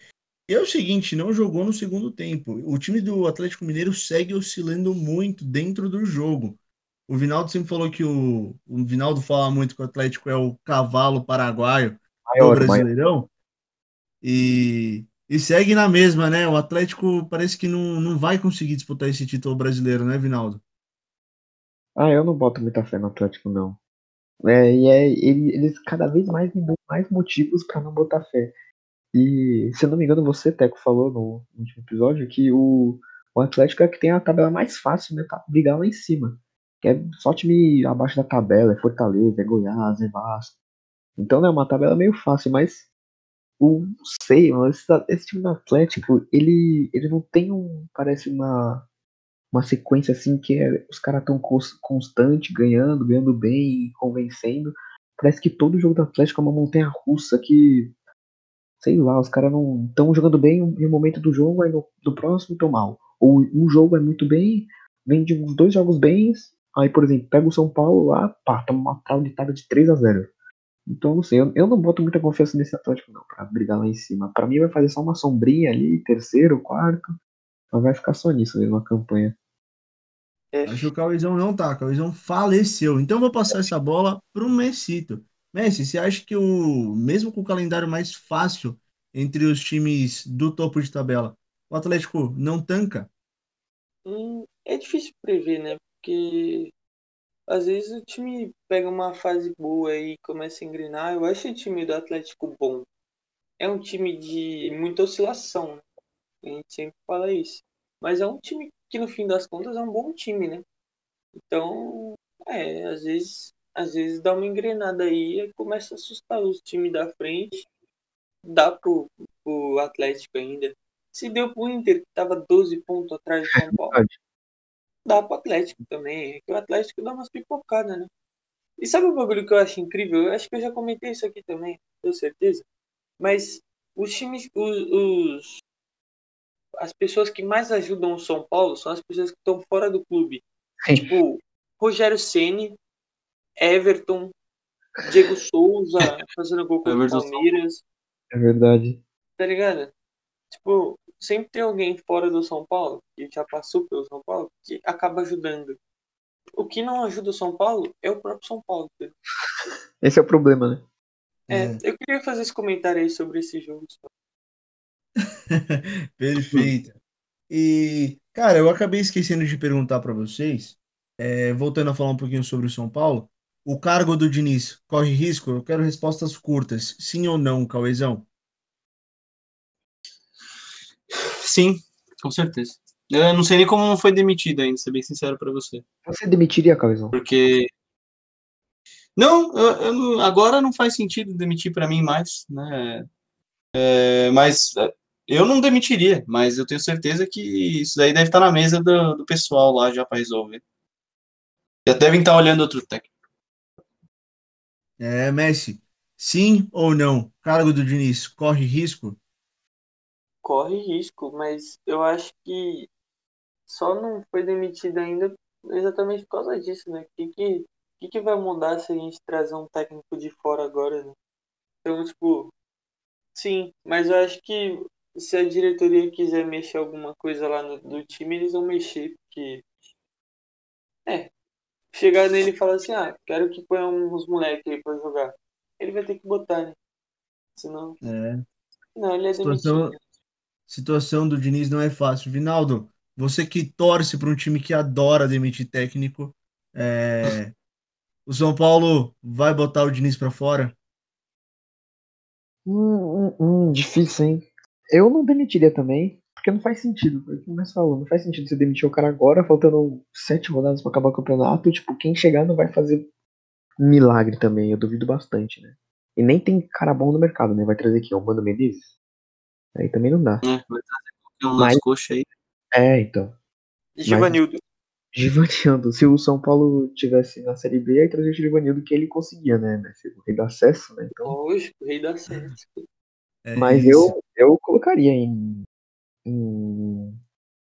Speaker 2: E é o seguinte, não jogou no segundo tempo. O time do Atlético Mineiro segue oscilando muito dentro do jogo. O Vinaldo sempre falou que o, o Vinaldo fala muito que o Atlético é o cavalo paraguaio
Speaker 1: Maior,
Speaker 2: do
Speaker 1: maior.
Speaker 2: Brasileirão. E, e segue na mesma, né? O Atlético parece que não, não vai conseguir disputar esse título brasileiro, né, Vinaldo?
Speaker 1: Ah, eu não boto muita fé no Atlético, não. É, e é, ele- eles cada vez mais me dão mais motivos pra não botar fé. E, se eu não me engano, você, Teco, falou no último episódio que o, o Atlético é que tem a tabela mais fácil, né, pra brigar lá em cima. Que é só time abaixo da tabela, é Fortaleza, é Goiás, é Vasco. Então, né, é uma tabela meio fácil, mas o, não sei, mas esse, time do Atlético, ele, ele não tem um, parece uma, uma sequência assim que é, os caras tão cons- constante, ganhando, ganhando bem, convencendo. Parece que todo jogo do Atlético é uma montanha russa que, sei lá, os caras não estão jogando bem em um momento do jogo, aí no, no próximo estão mal. Ou um jogo é muito bem, vem de uns dois jogos bens, aí, por exemplo, pega o São Paulo lá, pá, toma uma traulitada de 3 a 0 Então, não sei, eu, eu não boto muita confiança nesse Atlético não, pra brigar lá em cima. Pra mim vai fazer só uma sombrinha ali, terceiro, quarto, mas vai ficar só nisso mesmo a campanha.
Speaker 4: É,
Speaker 2: Acho que o Cauizão não tá. O Cauizão faleceu. Então eu vou passar essa bola pro Messito. Messi, você acha que o mesmo com o calendário mais fácil entre os times do topo de tabela, o Atlético não tanca?
Speaker 4: hum, é difícil prever, né? Porque às vezes o time pega uma fase boa e começa a engrenar. Eu acho o time do Atlético bom. É um time de muita oscilação, né? A gente sempre fala isso. Mas é um time que no fim das contas é um bom time, né? Então, é, às vezes, às vezes dá uma engrenada aí e começa a assustar os times da frente. Dá pro, pro Atlético ainda. Se deu pro Inter, que tava 12 pontos atrás do São Paulo,
Speaker 1: Verdade.
Speaker 4: Dá pro Atlético também. É que o Atlético dá umas pipocadas, né? E sabe o bagulho que eu acho incrível? Eu acho que eu já comentei isso aqui também, tenho certeza. Mas os times, os, os- as pessoas que mais ajudam o São Paulo são as pessoas que estão fora do clube. Tipo, Rogério Ceni, Everton, Diego Souza fazendo gol com o Palmeiras,
Speaker 1: É verdade.
Speaker 4: tá ligado? Tipo, sempre tem alguém fora do São Paulo, que já passou pelo São Paulo, que acaba ajudando. O que não ajuda o São Paulo é o próprio São Paulo. entendeu?
Speaker 1: Esse é o problema, né?
Speaker 4: É,
Speaker 2: É.
Speaker 4: eu queria fazer esse comentário aí sobre esse jogo. só.
Speaker 2: Perfeito. E, cara, eu acabei esquecendo de perguntar para vocês, é, voltando a falar um pouquinho sobre o São Paulo, o cargo do Diniz corre risco? Eu quero respostas curtas, sim ou não, Cauezão?
Speaker 3: Sim, com certeza. Eu não sei nem como não foi demitido ainda, ser bem sincero pra você.
Speaker 1: Você demitiria, Cauizão?
Speaker 3: Porque. Não, eu- eu agora não faz sentido demitir pra mim mais, né? É, mas é, eu não demitiria, mas eu tenho certeza que isso daí deve estar na mesa do, do pessoal lá já pra resolver. Já devem estar olhando outro técnico.
Speaker 2: É, Messi, sim ou não? Cargo do Diniz corre risco?
Speaker 4: Corre risco, mas eu acho que só não foi demitido ainda exatamente por causa disso, né? O que, que, que, que vai mudar se a gente trazer um técnico de fora agora, né? Então, tipo, sim, mas eu acho que se a diretoria quiser mexer alguma coisa lá no, do time, eles vão mexer, porque. É. Chegar nele e falar assim, ah, quero que ponha uns moleques aí pra jogar. Ele vai ter que botar, né? Senão.
Speaker 2: É,
Speaker 4: Não, ele é demitido.
Speaker 2: situação do Diniz não é fácil. Vinaldo, você que torce para um time que adora demitir técnico, é, o São Paulo vai botar o Diniz para fora?
Speaker 1: Hum, hum, hum, difícil, hein? Eu não demitiria também, porque não faz sentido. Foi o que o Messi falou. Não faz sentido você demitir o cara agora, faltando sete rodadas pra acabar o campeonato. Tipo, quem chegar não vai fazer milagre também. Eu duvido bastante, né? E nem tem cara bom no mercado, né? Vai trazer aqui, o Mano Menezes? Aí também não dá.
Speaker 3: Né? Vai trazer qualquer um
Speaker 1: Mas-
Speaker 3: nas coxas aí.
Speaker 1: É, então.
Speaker 4: Givanildo.
Speaker 1: Givanildo. Se o São Paulo tivesse na Série B, aí trazia o Givanildo que ele conseguia, né? Se ele dá acesso, né? Então,
Speaker 4: Lógico, o rei da Sete.
Speaker 2: É
Speaker 1: Mas
Speaker 2: isso.
Speaker 1: eu, eu colocaria em, em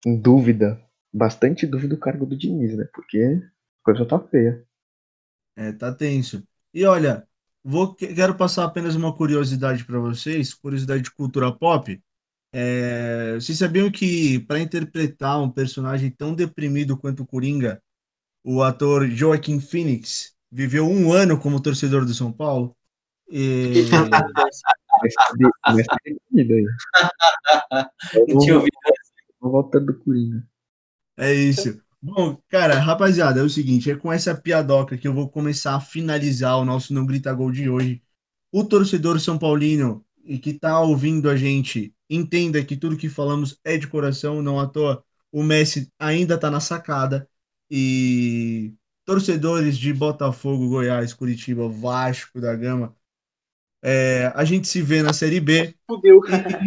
Speaker 1: em dúvida, bastante dúvida o cargo do Diniz, né? Porque a coisa tá feia.
Speaker 2: É, tá tenso. E olha, vou, quero passar apenas uma curiosidade para vocês, curiosidade de cultura pop. É, vocês sabiam que para interpretar um personagem tão deprimido quanto o Coringa, o ator Joaquin Phoenix viveu um ano como torcedor do São Paulo? E...
Speaker 3: Não tinha ouvido
Speaker 1: voltando do Coringa.
Speaker 2: É isso. Bom, cara, rapaziada, é o seguinte, é com essa piadoca que eu vou começar a finalizar o nosso Não Grita Gol de hoje. O torcedor São Paulino e que tá ouvindo a gente, entenda que tudo que falamos é de coração, não à toa. O Messi ainda tá na sacada e torcedores de Botafogo, Goiás, Curitiba, Vasco da Gama, é, a gente se vê na Série B.
Speaker 4: Fudeu.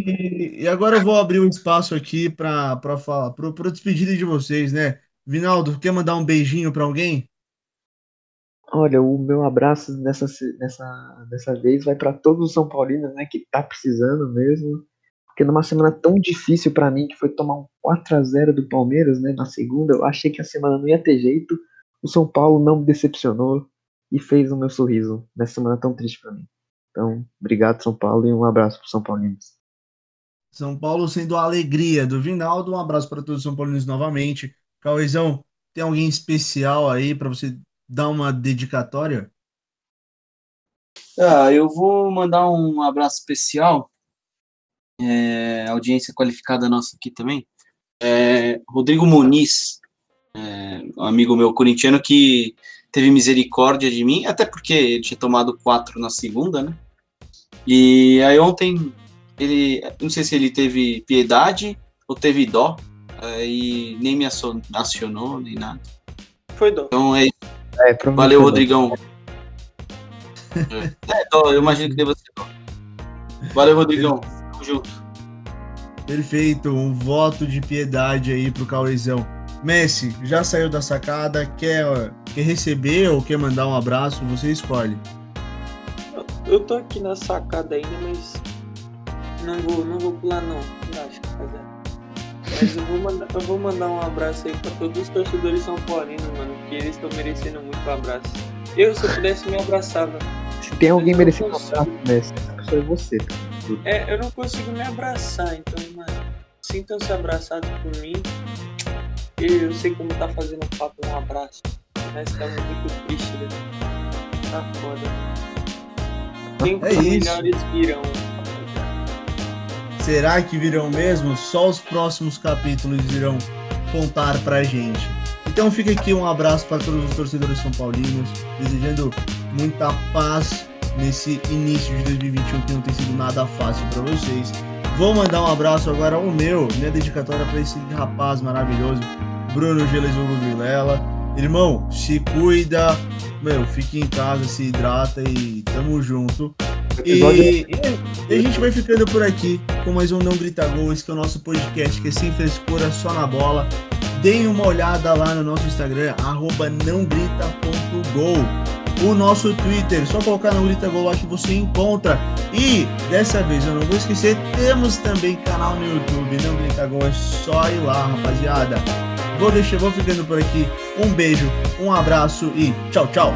Speaker 2: E, e agora eu vou abrir um espaço aqui para falar, para despedida de vocês, né? Vinaldo, quer mandar um beijinho para alguém?
Speaker 1: Olha, o meu abraço nessa, nessa, dessa vez vai para todos os São Paulinos, né, que tá precisando mesmo. Porque numa semana tão difícil para mim, que foi tomar um 4 a 0 do Palmeiras, né, na segunda, eu achei que a semana não ia ter jeito. O São Paulo não me decepcionou e fez o meu sorriso nessa semana tão triste para mim. Então, obrigado São Paulo e um abraço para São Paulinos.
Speaker 2: São Paulo sendo a alegria do Vinaldo, um abraço para todos os São Paulinos novamente. Cauezão, tem alguém especial aí para você dar uma dedicatória?
Speaker 3: Ah, eu vou mandar um abraço especial, é, audiência qualificada nossa aqui também. É, Rodrigo Muniz, é, um amigo meu corintiano que teve misericórdia de mim, até porque ele tinha tomado quatro na segunda, né? E aí ontem ele, não sei se ele teve piedade ou teve dó, e nem me acionou, nem nada.
Speaker 4: Foi dó.
Speaker 3: Então é, é Valeu, Rodrigão. é, dó, eu imagino que deva ser dó. Valeu, Rodrigão. Tamo junto.
Speaker 2: Perfeito, um voto de piedade aí pro Cauezão. Messi, já saiu da sacada, quer, quer receber ou quer mandar um abraço? Você escolhe.
Speaker 4: Eu, eu tô aqui na sacada ainda, mas não vou, não vou pular não. Relaxa, rapaziada. Mas eu vou, mandar, eu vou mandar um abraço aí pra todos os torcedores são paulinos, mano, que eles estão merecendo muito um abraço. Eu, se eu pudesse, me abraçava.
Speaker 1: Se tem alguém merecendo um abraço, essa pessoa é você. Tá?
Speaker 4: É, eu não consigo me abraçar, então, mano, sintam-se abraçados por mim. Eu sei como tá fazendo falta um abraço, mas tá muito triste, né? Tá foda. Tempos
Speaker 2: é
Speaker 4: melhores virão.
Speaker 2: Será que virão mesmo? Só os próximos capítulos irão contar pra gente. Então fica aqui um abraço para todos os torcedores são paulinos, desejando muita paz nesse início de 2021 que não tem sido nada fácil para vocês. Vou mandar um abraço agora ao meu, minha dedicatória para esse rapaz maravilhoso, Bruno Gelesugo Vilela. Irmão, se cuida, meu, fique em casa, se hidrata e tamo junto. E, e, a gente vai ficando por aqui com mais um Não Grita Gol, esse é o nosso podcast que é sem frescura, só na bola. Deem uma olhada lá no nosso Instagram, arroba nãogrita.gol. O nosso Twitter, só colocar Não Grita Gol lá que você encontra. E dessa vez eu não vou esquecer, temos também canal no YouTube, Não Grita Gol, é só ir lá, rapaziada. Vou deixar, vou ficando por aqui. Um beijo, um abraço e tchau, tchau.